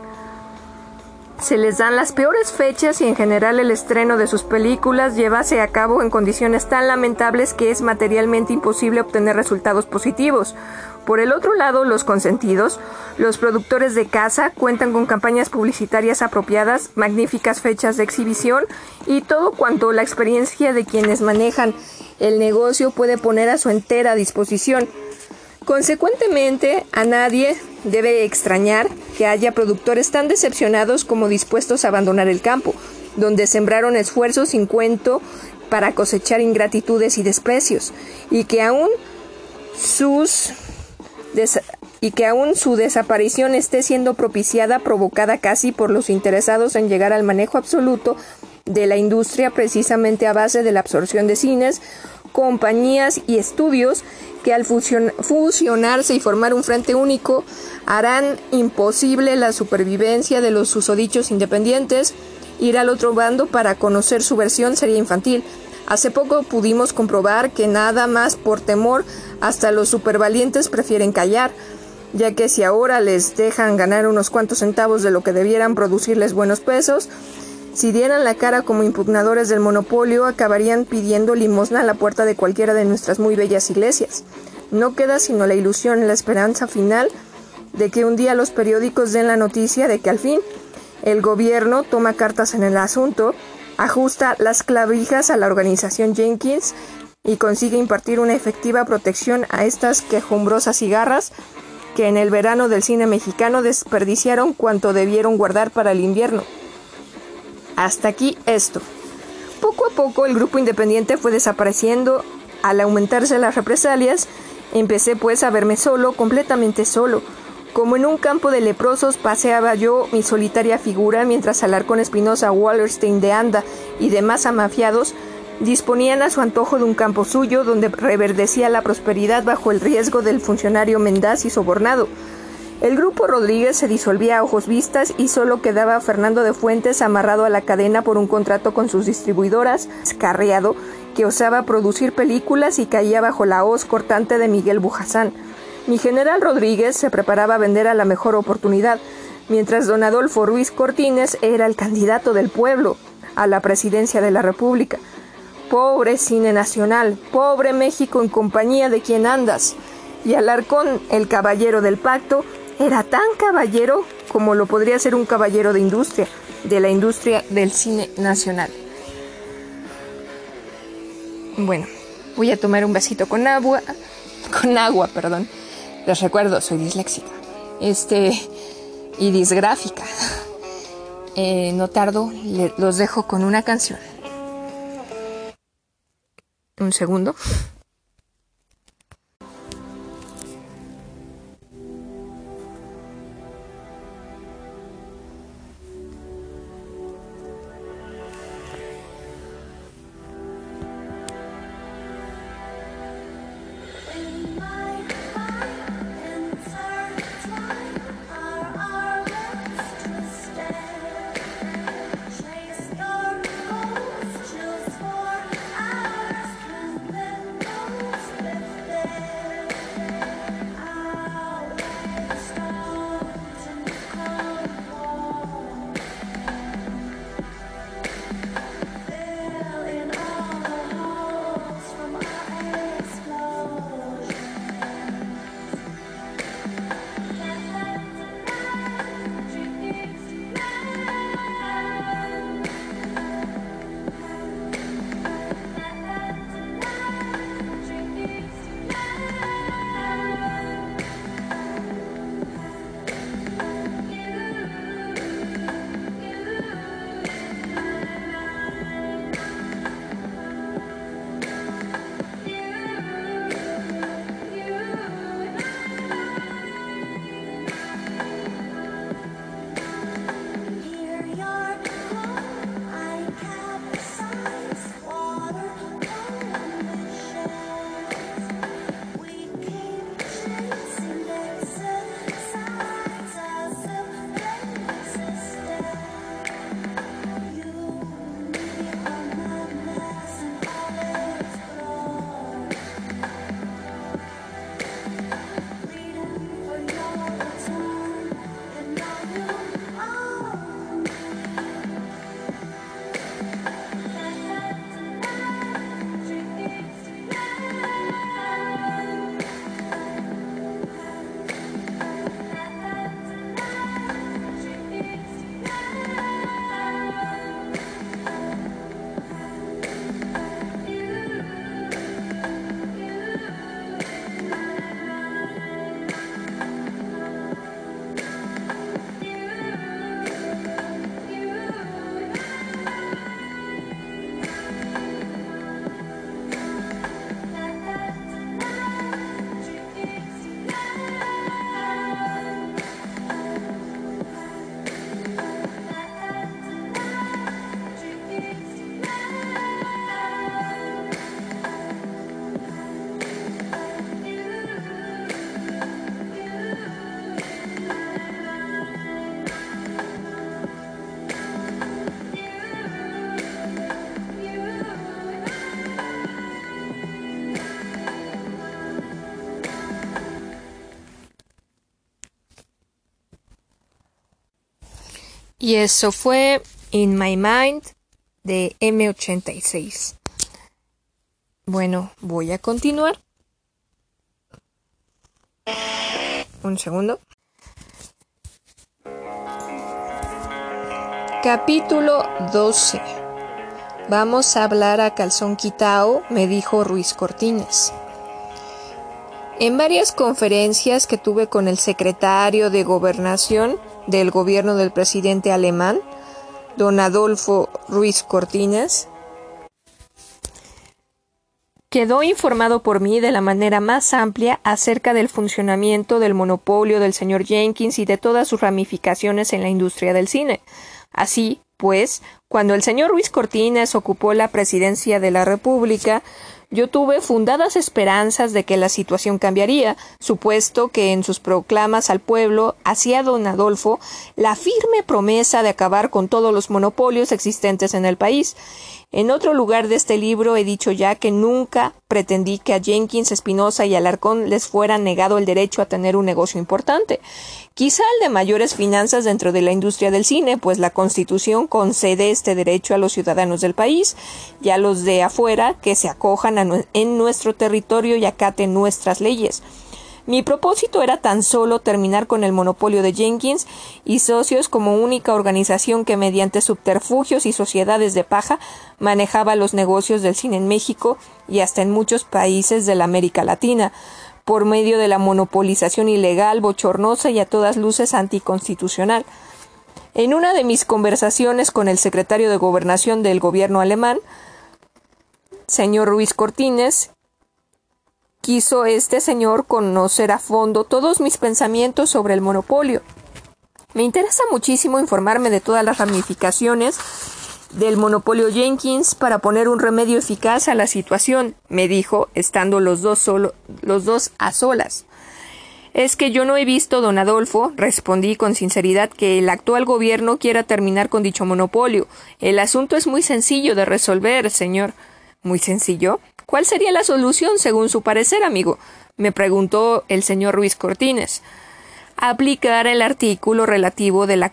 se les dan las peores fechas y en general el estreno de sus películas llevase a cabo en condiciones tan lamentables que es materialmente imposible obtener resultados positivos. Por el otro lado, los consentidos, los productores de casa cuentan con campañas publicitarias apropiadas, magníficas fechas de exhibición y todo cuanto la experiencia de quienes manejan el negocio puede poner a su entera disposición. Consecuentemente, a nadie debe extrañar que haya productores tan decepcionados como dispuestos a abandonar el campo, donde sembraron esfuerzos sin cuento para cosechar ingratitudes y desprecios, y que aún sus y que aún su desaparición esté siendo propiciada, provocada casi por los interesados en llegar al manejo absoluto de la industria precisamente a base de la absorción de cines, compañías y estudios que al fusionarse y formar un frente único harán imposible la supervivencia de los susodichos independientes. Ir al otro bando para conocer su versión sería infantil. Hace poco pudimos comprobar que nada más por temor hasta los supervalientes prefieren callar, ya que si ahora les dejan ganar unos cuantos centavos de lo que debieran producirles buenos pesos, si dieran la cara como impugnadores del monopolio, acabarían pidiendo limosna a la puerta de cualquiera de nuestras muy bellas iglesias. No queda sino la ilusión, la esperanza final de que un día los periódicos den la noticia de que al fin el gobierno toma cartas en el asunto, ajusta las clavijas a la organización Jenkins y consigue impartir una efectiva protección a estas quejumbrosas cigarras que en el verano del cine mexicano desperdiciaron cuanto debieron guardar para el invierno. Hasta aquí esto. Poco a poco el grupo independiente fue desapareciendo al aumentarse las represalias. Empecé pues a verme solo, completamente solo. Como en un campo de leprosos paseaba yo mi solitaria figura mientras Alarcón Espinosa, Wallerstein de Anda y demás amafiados disponían a su antojo de un campo suyo donde reverdecía la prosperidad bajo el riesgo del funcionario mendaz y sobornado. El grupo Rodríguez se disolvía a ojos vistas y solo quedaba Fernando de Fuentes amarrado a la cadena por un contrato con sus distribuidoras, Carreado, que osaba producir películas y caía bajo la hoz cortante de Miguel Bujazán. Mi general Rodríguez se preparaba a vender a la mejor oportunidad, mientras don Adolfo Ruiz Cortines era el candidato del pueblo a la presidencia de la República. Pobre cine nacional, pobre México en compañía de quien andas. Y Alarcón, el caballero del pacto, era tan caballero como lo podría ser un caballero de industria, de la industria del cine nacional. Bueno, voy a tomar un vasito con agua, con agua, perdón. Les recuerdo, soy disléxica. Este, y disgráfica. Eh, no tardo, los dejo con una canción. Un segundo. Y eso fue In My Mind de M86. Bueno, voy a continuar. Un segundo. Capítulo 12. Vamos a hablar a calzón quitao, me dijo Ruiz Cortines. En varias conferencias que tuve con el secretario de Gobernación del gobierno del presidente alemán, don Adolfo Ruiz Cortines, quedó informado por mí de la manera más amplia acerca del funcionamiento del monopolio del señor Jenkins y de todas sus ramificaciones en la industria del cine. Así, pues, cuando el señor Ruiz Cortines ocupó la presidencia de la República, yo tuve fundadas esperanzas de que la situación cambiaría, supuesto que en sus proclamas al pueblo hacía don Adolfo la firme promesa de acabar con todos los monopolios existentes en el país. En otro lugar de este libro he dicho ya que nunca pretendí que a Jenkins, Espinosa y Alarcón les fuera negado el derecho a tener un negocio importante, quizá el de mayores finanzas dentro de la industria del cine, pues la Constitución concede este derecho a los ciudadanos del país y a los de afuera que se acojan en nuestro territorio y acaten nuestras leyes. Mi propósito era tan solo terminar con el monopolio de Jenkins y socios como única organización que mediante subterfugios y sociedades de paja manejaba los negocios del cine en México y hasta en muchos países de la América Latina, por medio de la monopolización ilegal, bochornosa y a todas luces anticonstitucional. En una de mis conversaciones con el secretario de Gobernación del gobierno alemán, señor Ruiz Cortines, quiso este señor conocer a fondo todos mis pensamientos sobre el monopolio. Me interesa muchísimo informarme de todas las ramificaciones del monopolio Jenkins para poner un remedio eficaz a la situación, me dijo, estando los dos, solo, los dos a solas. Es que yo no he visto, don Adolfo, respondí con sinceridad, que el actual gobierno quiera terminar con dicho monopolio. El asunto es muy sencillo de resolver, señor. ¿Muy sencillo? ¿Cuál sería la solución según su parecer, amigo? me preguntó el señor Ruiz Cortines. Aplicar el artículo relativo de la,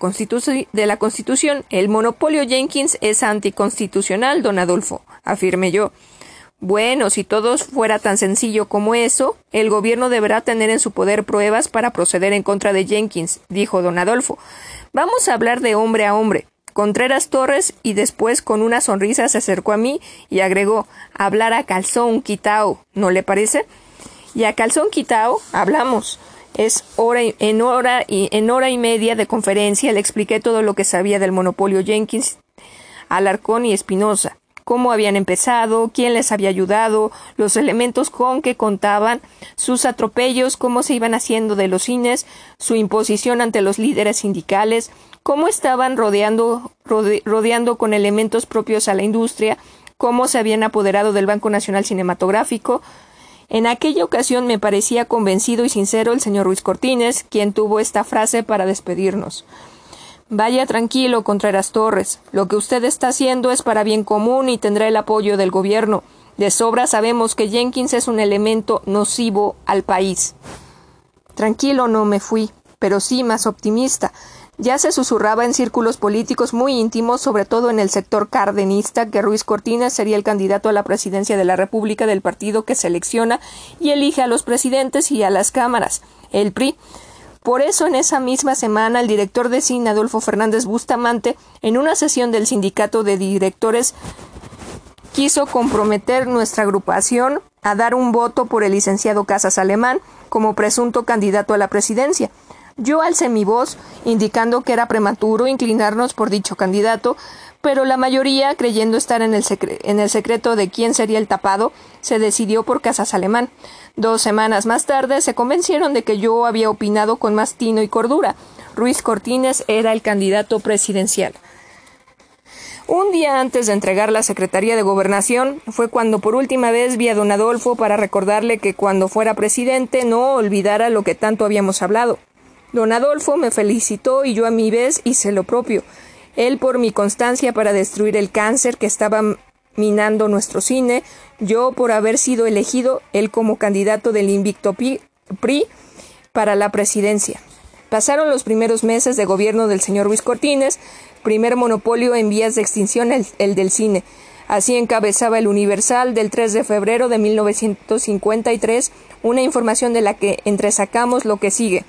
de la Constitución. El monopolio Jenkins es anticonstitucional, don Adolfo, afirmé yo. Bueno, si todo fuera tan sencillo como eso, el gobierno deberá tener en su poder pruebas para proceder en contra de Jenkins, dijo don Adolfo. Vamos a hablar de hombre a hombre. Contreras Torres y después con una sonrisa se acercó a mí y agregó hablar a calzón quitao, ¿no le parece? Y a calzón quitao hablamos. Es hora en hora y en hora y media de conferencia le expliqué todo lo que sabía del monopolio Jenkins, Alarcón y Espinosa cómo habían empezado, quién les había ayudado, los elementos con que contaban, sus atropellos, cómo se iban haciendo de los cines, su imposición ante los líderes sindicales, cómo estaban rodeando, rodeando con elementos propios a la industria, cómo se habían apoderado del Banco Nacional Cinematográfico. En aquella ocasión me parecía convencido y sincero el señor Ruiz Cortines, quien tuvo esta frase para despedirnos. Vaya tranquilo, Contreras Torres. Lo que usted está haciendo es para bien común y tendrá el apoyo del gobierno. De sobra sabemos que Jenkins es un elemento nocivo al país. Tranquilo no me fui, pero sí más optimista. Ya se susurraba en círculos políticos muy íntimos, sobre todo en el sector cardenista, que Ruiz Cortines sería el candidato a la presidencia de la República del partido que selecciona y elige a los presidentes y a las cámaras, el PRI. Por eso, en esa misma semana, el director de cine Adolfo Fernández Bustamante, en una sesión del sindicato de directores, quiso comprometer nuestra agrupación a dar un voto por el licenciado Casas Alemán como presunto candidato a la presidencia. Yo alcé mi voz, indicando que era prematuro inclinarnos por dicho candidato, pero la mayoría, creyendo estar en el, secreto de quién sería el tapado, se decidió por Casas Alemán. Dos semanas más tarde se convencieron de que yo había opinado con más tino y cordura. Ruiz Cortines era el candidato presidencial. Un día antes de entregar la Secretaría de Gobernación fue cuando por última vez vi a don Adolfo para recordarle que cuando fuera presidente no olvidara lo que tanto habíamos hablado. Don Adolfo me felicitó y yo a mi vez hice lo propio. Él por mi constancia para destruir el cáncer que estaba minando nuestro cine, yo por haber sido elegido él como candidato del invicto PRI para la presidencia. Pasaron los primeros meses de gobierno del señor Luis Cortines, primer monopolio en vías de extinción el, el del cine. Así encabezaba el Universal del 3 de febrero de 1953 una información de la que entresacamos lo que sigue.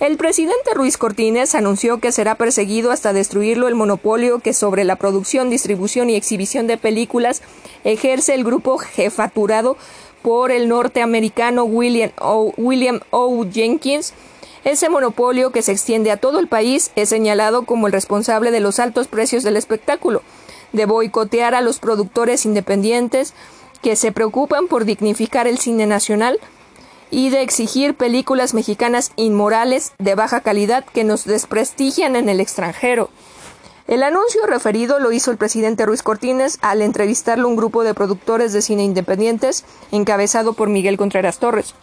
El presidente Ruiz Cortines anunció que será perseguido hasta destruirlo el monopolio que sobre la producción, distribución y exhibición de películas ejerce el grupo jefaturado por el norteamericano William O. William o. Jenkins. Ese monopolio que se extiende a todo el país es señalado como el responsable de los altos precios del espectáculo de boicotear a los productores independientes que se preocupan por dignificar el cine nacional y de exigir películas mexicanas inmorales de baja calidad que nos desprestigian en el extranjero. El anuncio referido lo hizo el presidente Ruiz Cortines al entrevistarlo un grupo de productores de cine independientes encabezado por Miguel Contreras Torres.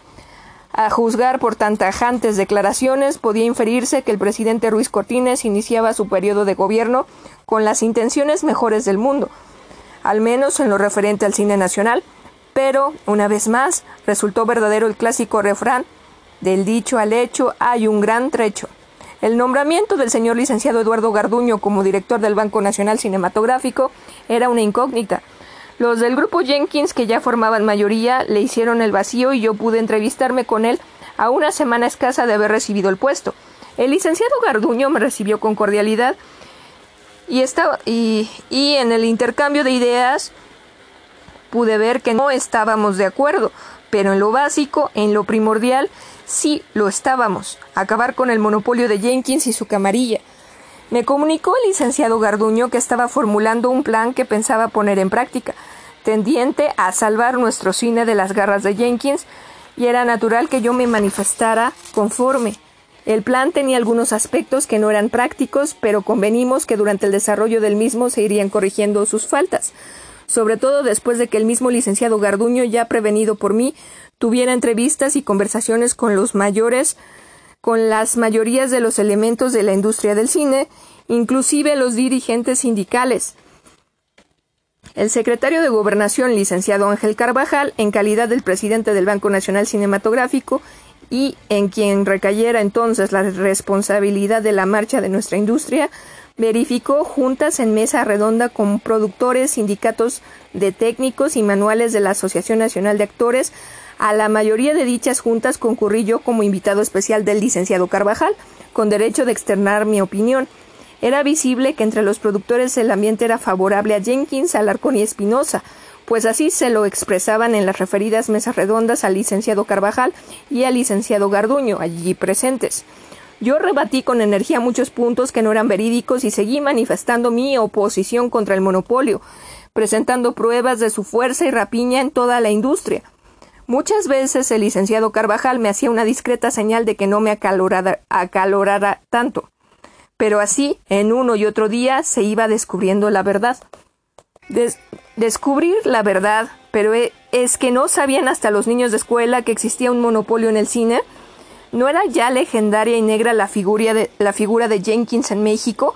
A juzgar por tan tajantes declaraciones, podía inferirse que el presidente Ruiz Cortines iniciaba su periodo de gobierno con las intenciones mejores del mundo, al menos en lo referente al cine nacional, pero, una vez más, resultó verdadero el clásico refrán del dicho al hecho hay un gran trecho. El nombramiento del señor licenciado Eduardo Garduño como director del Banco Nacional Cinematográfico era una incógnita, los del grupo Jenkins, que ya formaban mayoría, le hicieron el vacío y yo pude entrevistarme con él a una semana escasa de haber recibido el puesto. El licenciado Garduño me recibió con cordialidad y, estaba, y, y en el intercambio de ideas pude ver que no estábamos de acuerdo, pero en lo básico, en lo primordial, sí lo estábamos. Acabar con el monopolio de Jenkins y su camarilla. Me comunicó el licenciado Garduño que estaba formulando un plan que pensaba poner en práctica, tendiente a salvar nuestro cine de las garras de Jenkins, y era natural que yo me manifestara conforme. El plan tenía algunos aspectos que no eran prácticos, pero convenimos que durante el desarrollo del mismo se irían corrigiendo sus faltas, sobre todo después de que el mismo licenciado Garduño, ya prevenido por mí, tuviera entrevistas y conversaciones con los mayores con las mayorías de los elementos de la industria del cine, inclusive los dirigentes sindicales. El secretario de Gobernación, licenciado Ángel Carvajal, en calidad del presidente del Banco Nacional Cinematográfico y en quien recayera entonces la responsabilidad de la marcha de nuestra industria, verificó juntas en mesa redonda con productores, sindicatos de técnicos y manuales de la Asociación Nacional de Actores a la mayoría de dichas juntas concurrí yo como invitado especial del licenciado Carvajal, con derecho de externar mi opinión. Era visible que entre los productores el ambiente era favorable a Jenkins, Alarcón y Espinosa, pues así se lo expresaban en las referidas mesas redondas al licenciado Carvajal y al licenciado Garduño, allí presentes. Yo rebatí con energía muchos puntos que no eran verídicos y seguí manifestando mi oposición contra el monopolio, presentando pruebas de su fuerza y rapiña en toda la industria. Muchas veces el licenciado Carvajal me hacía una discreta señal de que no me acalorara, tanto. Pero así, en uno y otro día, se iba descubriendo la verdad. descubrir la verdad, pero e, es que no sabían hasta los niños de escuela que existía un monopolio en el cine. ¿No era ya legendaria y negra la de, la figura de Jenkins en México?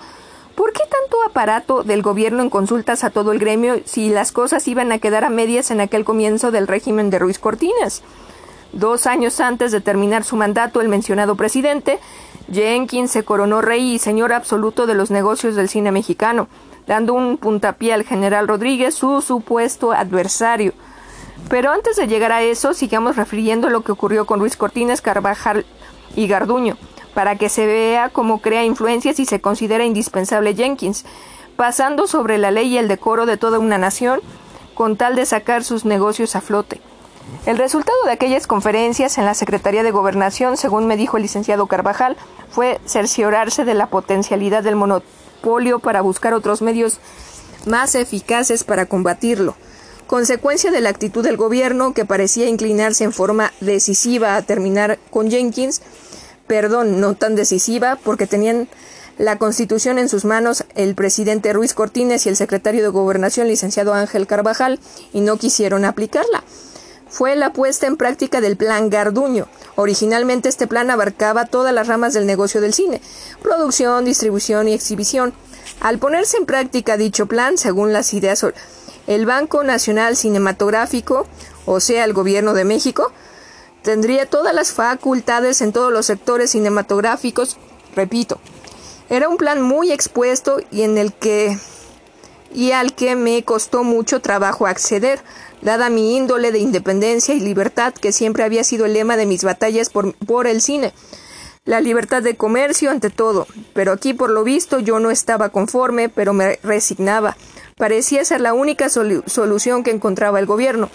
¿Por qué tanto aparato del gobierno en consultas a todo el gremio si las cosas iban a quedar a medias en aquel comienzo del régimen de Ruiz Cortines? Dos años antes de terminar su mandato, el mencionado presidente, Jenkins se coronó rey y señor absoluto de los negocios del cine mexicano, dando un puntapié al general Rodríguez, su supuesto adversario. Pero antes de llegar a eso, sigamos refiriendo lo que ocurrió con Ruiz Cortines, Carvajal y Garduño para que se vea cómo crea influencias y se considera indispensable Jenkins, pasando sobre la ley y el decoro de toda una nación, con tal de sacar sus negocios a flote. El resultado de aquellas conferencias en la Secretaría de Gobernación, según me dijo el licenciado Carvajal, fue cerciorarse de la potencialidad del monopolio para buscar otros medios más eficaces para combatirlo. Consecuencia de la actitud del gobierno, que parecía inclinarse en forma decisiva a terminar con Jenkins, perdón, no tan decisiva, porque tenían la Constitución en sus manos el presidente Ruiz Cortines y el secretario de Gobernación, licenciado Ángel Carvajal, y no quisieron aplicarla. Fue la puesta en práctica del Plan Garduño. Originalmente este plan abarcaba todas las ramas del negocio del cine, producción, distribución y exhibición. Al ponerse en práctica dicho plan, según las ideas, el Banco Nacional Cinematográfico, o sea, el Gobierno de México, Tendría todas las facultades en todos los sectores cinematográficos, repito. Era un plan muy expuesto y en el que y al que me costó mucho trabajo acceder, dada mi índole de independencia y libertad que siempre había sido el lema de mis batallas por, por el cine. La libertad de comercio ante todo, pero aquí por lo visto yo no estaba conforme, pero me resignaba. Parecía ser la única solución que encontraba el gobierno,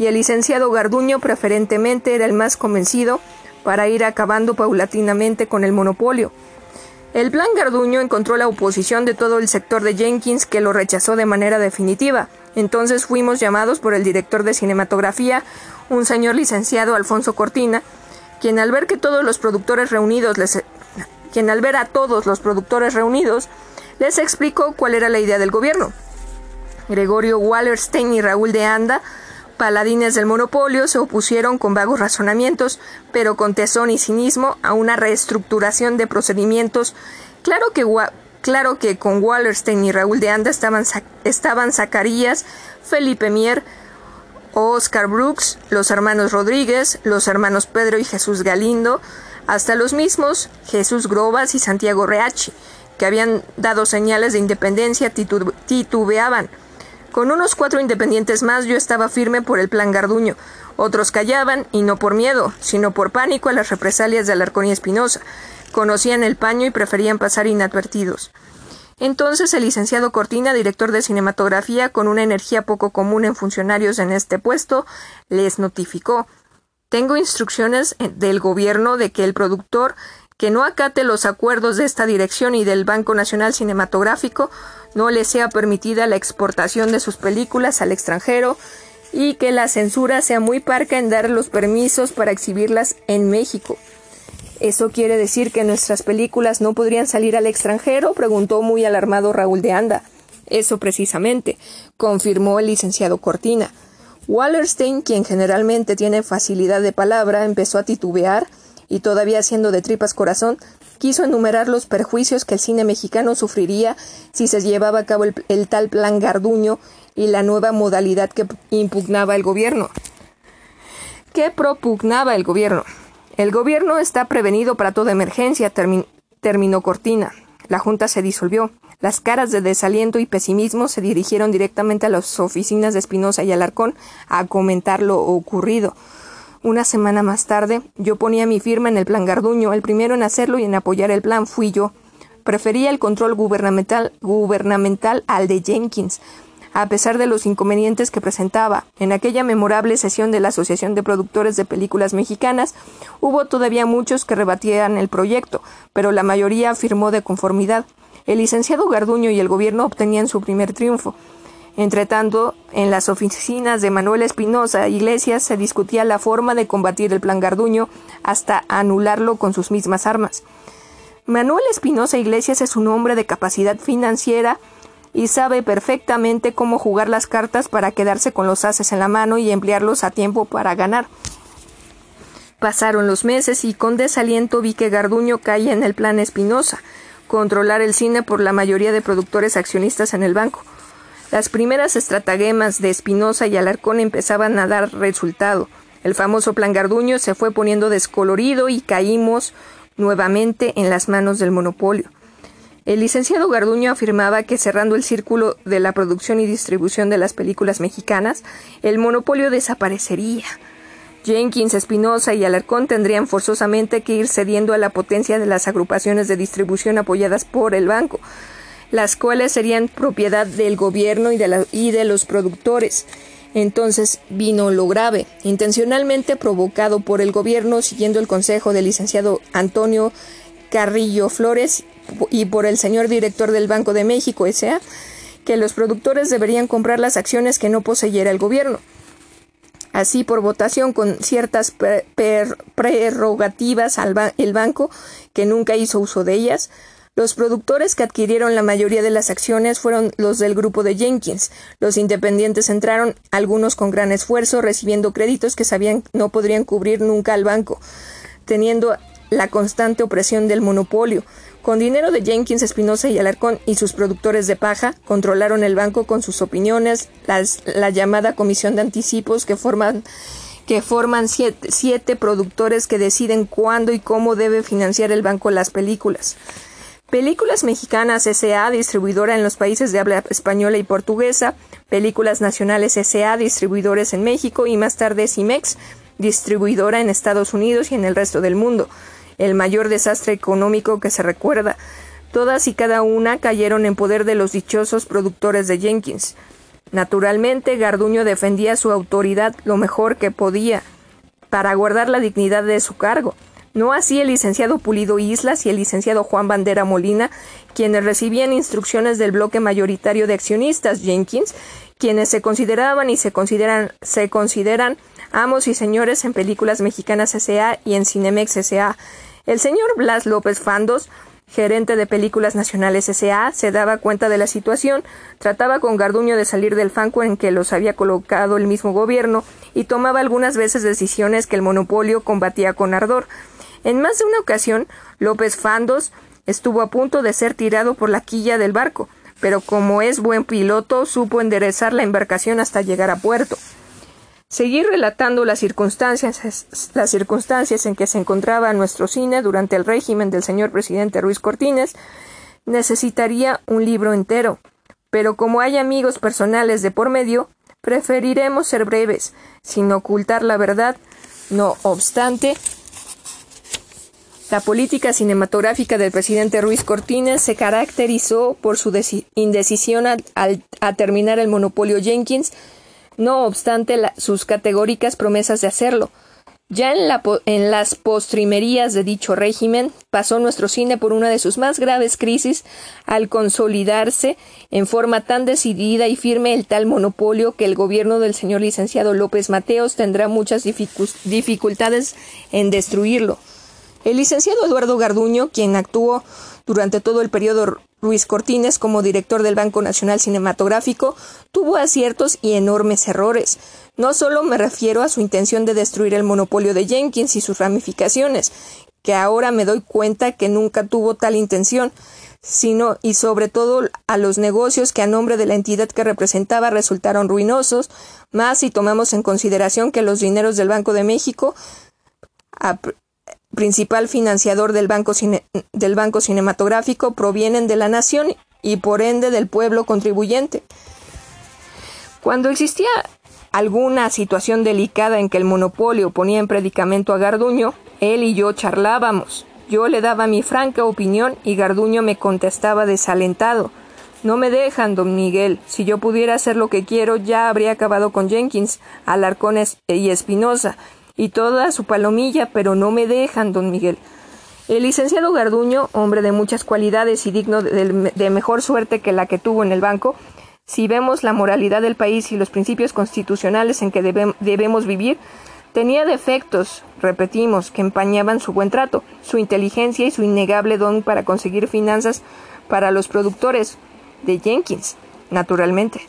y el licenciado Garduño preferentemente era el más convencido para ir acabando paulatinamente con el monopolio. El plan Garduño encontró la oposición de todo el sector de Jenkins que lo rechazó de manera definitiva. Entonces fuimos llamados por el director de cinematografía, un señor licenciado Alfonso Cortina, quien al ver que todos los productores reunidos les, quien al ver a todos los productores reunidos les explicó cuál era la idea del gobierno. Gregorio Wallerstein y Raúl de Anda, paladines del monopolio, se opusieron con vagos razonamientos, pero con tesón y cinismo, a una reestructuración de procedimientos. Claro que, claro que con Wallerstein y Raúl de Anda estaban, estaban Zacarías, Felipe Mier, Oscar Brooks, los hermanos Rodríguez, los hermanos Pedro y Jesús Galindo, hasta los mismos Jesús Grobas y Santiago Reachi, que habían dado señales de independencia, titubeaban. Con unos cuatro independientes más yo estaba firme por el plan Garduño. Otros callaban, y no por miedo, sino por pánico a las represalias de Alarcón y Espinosa. Conocían el paño y preferían pasar inadvertidos. Entonces el licenciado Cortina, director de cinematografía, con una energía poco común en funcionarios en este puesto, les notificó Tengo instrucciones eh, del gobierno de que el productor que no acate los acuerdos de esta dirección y del Banco Nacional Cinematográfico no le sea permitida la exportación de sus películas al extranjero y que la censura sea muy parca en dar los permisos para exhibirlas en México. ¿Eso quiere decir que nuestras películas no podrían salir al extranjero? preguntó muy alarmado Raúl de Anda. Eso precisamente, confirmó el licenciado Cortina. Wallerstein, quien generalmente tiene facilidad de palabra, empezó a titubear y todavía siendo de tripas corazón, quiso enumerar los perjuicios que el cine mexicano sufriría si se llevaba a cabo el, tal plan Garduño y la nueva modalidad que impugnaba el gobierno. ¿Qué propugnaba el gobierno? El gobierno está prevenido para toda emergencia, terminó Cortina. La Junta se disolvió. Las caras de desaliento y pesimismo se dirigieron directamente a las oficinas de Espinosa y Alarcón a comentar lo ocurrido. Una semana más tarde, yo ponía mi firma en el plan Garduño. El primero en hacerlo y en apoyar el plan fui yo. Prefería el control gubernamental, gubernamental al de Jenkins a pesar de los inconvenientes que presentaba. En aquella memorable sesión de la Asociación de Productores de Películas Mexicanas hubo todavía muchos que rebatían el proyecto, pero la mayoría afirmó de conformidad. El licenciado Garduño y el gobierno obtenían su primer triunfo. Entretanto, en las oficinas de Manuel Espinosa Iglesias se discutía la forma de combatir el plan Garduño hasta anularlo con sus mismas armas. Manuel Espinosa Iglesias es un hombre de capacidad financiera y sabe perfectamente cómo jugar las cartas para quedarse con los haces en la mano y emplearlos a tiempo para ganar. Pasaron los meses y con desaliento vi que Garduño caía en el plan Espinosa, controlar el cine por la mayoría de productores accionistas en el banco. Las primeras estratagemas de Espinosa y Alarcón empezaban a dar resultado. El famoso plan Garduño se fue poniendo descolorido y caímos nuevamente en las manos del monopolio. El licenciado Garduño afirmaba que cerrando el círculo de la producción y distribución de las películas mexicanas, el monopolio desaparecería. Jenkins, Espinosa y Alarcón tendrían forzosamente que ir cediendo a la potencia de las agrupaciones de distribución apoyadas por el banco, las cuales serían propiedad del gobierno y de, los productores. Entonces vino lo grave, intencionalmente provocado por el gobierno siguiendo el consejo del licenciado Antonio Carrillo Flores y por el señor director del Banco de México S.A. que los productores deberían comprar las acciones que no poseyera el gobierno. Así, por votación con ciertas prerrogativas al el banco, que nunca hizo uso de ellas, los productores que adquirieron la mayoría de las acciones fueron los del grupo de Jenkins. Los independientes entraron, algunos con gran esfuerzo, recibiendo créditos que sabían no podrían cubrir nunca al banco, teniendo la constante opresión del monopolio. Con dinero de Jenkins, Espinosa y Alarcón y sus productores de paja, controlaron el banco con sus opiniones, la llamada comisión de anticipos que, forman, que forman siete productores que deciden cuándo y cómo debe financiar el banco las películas. Películas Mexicanas S.A., distribuidora en los países de habla española y portuguesa, Películas Nacionales S.A., distribuidores en México y más tarde Cimex, distribuidora en Estados Unidos y en el resto del mundo. El mayor desastre económico que se recuerda. Todas y cada una cayeron en poder de los dichosos productores de Jenkins. Naturalmente, Garduño defendía su autoridad lo mejor que podía para guardar la dignidad de su cargo. No así el licenciado Pulido Islas y el licenciado Juan Bandera Molina, quienes recibían instrucciones del bloque mayoritario de accionistas Jenkins, quienes se consideraban y se consideran, se consideran amos y señores en películas mexicanas S.A. y en Cinemex S.A. El señor Blas López Fandos gerente de Películas Nacionales S.A., se daba cuenta de la situación, trataba con Garduño de salir del fanco en que los había colocado el mismo gobierno y tomaba algunas veces decisiones que el monopolio combatía con ardor. En más de una ocasión, López Fandos estuvo a punto de ser tirado por la quilla del barco, pero como es buen piloto, supo enderezar la embarcación hasta llegar a puerto. Seguir relatando las circunstancias, las circunstancias en que se encontraba nuestro cine durante el régimen del señor presidente Ruiz Cortines necesitaría un libro entero, pero como hay amigos personales de por medio, preferiremos ser breves, sin ocultar la verdad. No obstante, la política cinematográfica del presidente Ruiz Cortines se caracterizó por su indecisión a terminar el monopolio Jenkins no obstante sus categóricas promesas de hacerlo. Ya en, la, en, las postrimerías de dicho régimen pasó nuestro cine por una de sus más graves crisis al consolidarse en forma tan decidida y firme el tal monopolio que el gobierno del señor licenciado López Mateos tendrá muchas dificultades en destruirlo. El licenciado Eduardo Garduño, quien actuó durante todo el periodo Luis Cortines, como director del Banco Nacional Cinematográfico, tuvo aciertos y enormes errores. No solo me refiero a su intención de destruir el monopolio de Jenkins y sus ramificaciones, que ahora me doy cuenta que nunca tuvo tal intención, sino y sobre todo a los negocios que a nombre de la entidad que representaba resultaron ruinosos, más si tomamos en consideración que los dineros del Banco de México principal financiador del banco, del banco cinematográfico, provienen de la nación y por ende del pueblo contribuyente. Cuando existía alguna situación delicada en que el monopolio ponía en predicamento a Garduño, él y yo charlábamos. Yo le daba mi franca opinión y Garduño me contestaba desalentado. No me dejan, don Miguel. Si yo pudiera hacer lo que quiero, ya habría acabado con Jenkins, Alarcón y Espinosa, y toda su palomilla, pero no me dejan, don Miguel. El licenciado Garduño, hombre de muchas cualidades y digno de, mejor suerte que la que tuvo en el banco, si vemos la moralidad del país y los principios constitucionales en que debemos vivir, tenía defectos, repetimos, que empañaban su buen trato, su inteligencia y su innegable don para conseguir finanzas para los productores de Jenkins, naturalmente.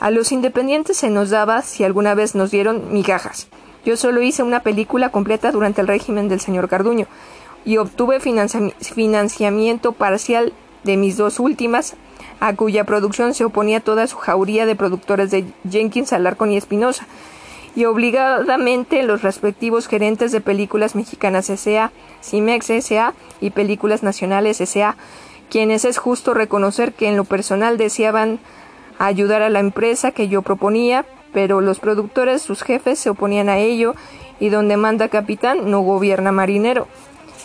A los independientes se nos daba, si alguna vez nos dieron, migajas. Yo solo hice una película completa durante el régimen del señor Carduño y obtuve financiamiento parcial de mis dos últimas, a cuya producción se oponía toda su jauría de productores de Jenkins, Alarcón y Espinosa, y obligadamente los respectivos gerentes de películas mexicanas S.A., Cimex S.A. y películas nacionales S.A., quienes es justo reconocer que en lo personal deseaban ayudar a la empresa que yo proponía, pero los productores, sus jefes, se oponían a ello y donde manda capitán no gobierna marinero.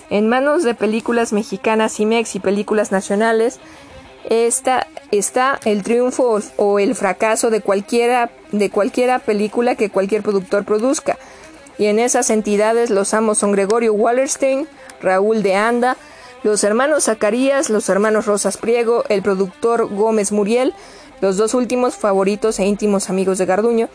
En manos de películas mexicanas IMEX y películas nacionales está el triunfo o el fracaso de cualquiera, de cualquiera película que cualquier productor produzca. Y en esas entidades los amos son Gregorio Wallerstein, Raúl de Anda, los hermanos Zacarías, los hermanos Rosas Priego, el productor Gómez Muriel, los dos últimos favoritos e íntimos amigos de Garduño.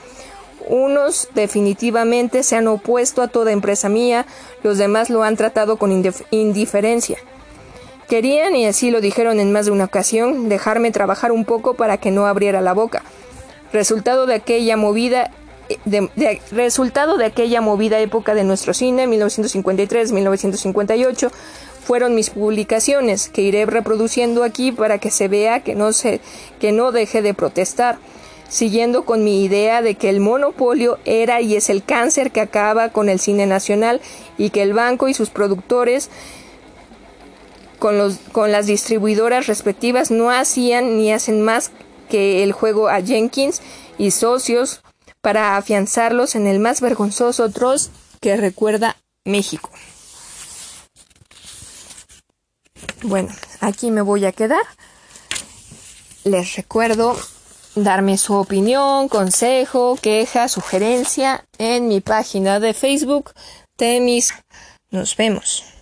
Unos definitivamente se han opuesto a toda empresa mía, los demás lo han tratado con indiferencia. Querían, y así lo dijeron en más de una ocasión, dejarme trabajar un poco para que no abriera la boca. Resultado de aquella movida de, resultado de aquella movida época de nuestro cine, 1953-1958, fueron mis publicaciones, que iré reproduciendo aquí para que se vea que no, se, que no deje de protestar. siguiendo con mi idea de que el monopolio era y es el cáncer que acaba con el cine nacional y que el banco y sus productores con, los, con las distribuidoras respectivas no hacían ni hacen más que el juego a Jenkins y socios para afianzarlos en el más vergonzoso troz que recuerda México. Bueno, aquí me voy a quedar. Les recuerdo darme su opinión, consejo, queja, sugerencia en mi página de Facebook Temis. Nos vemos.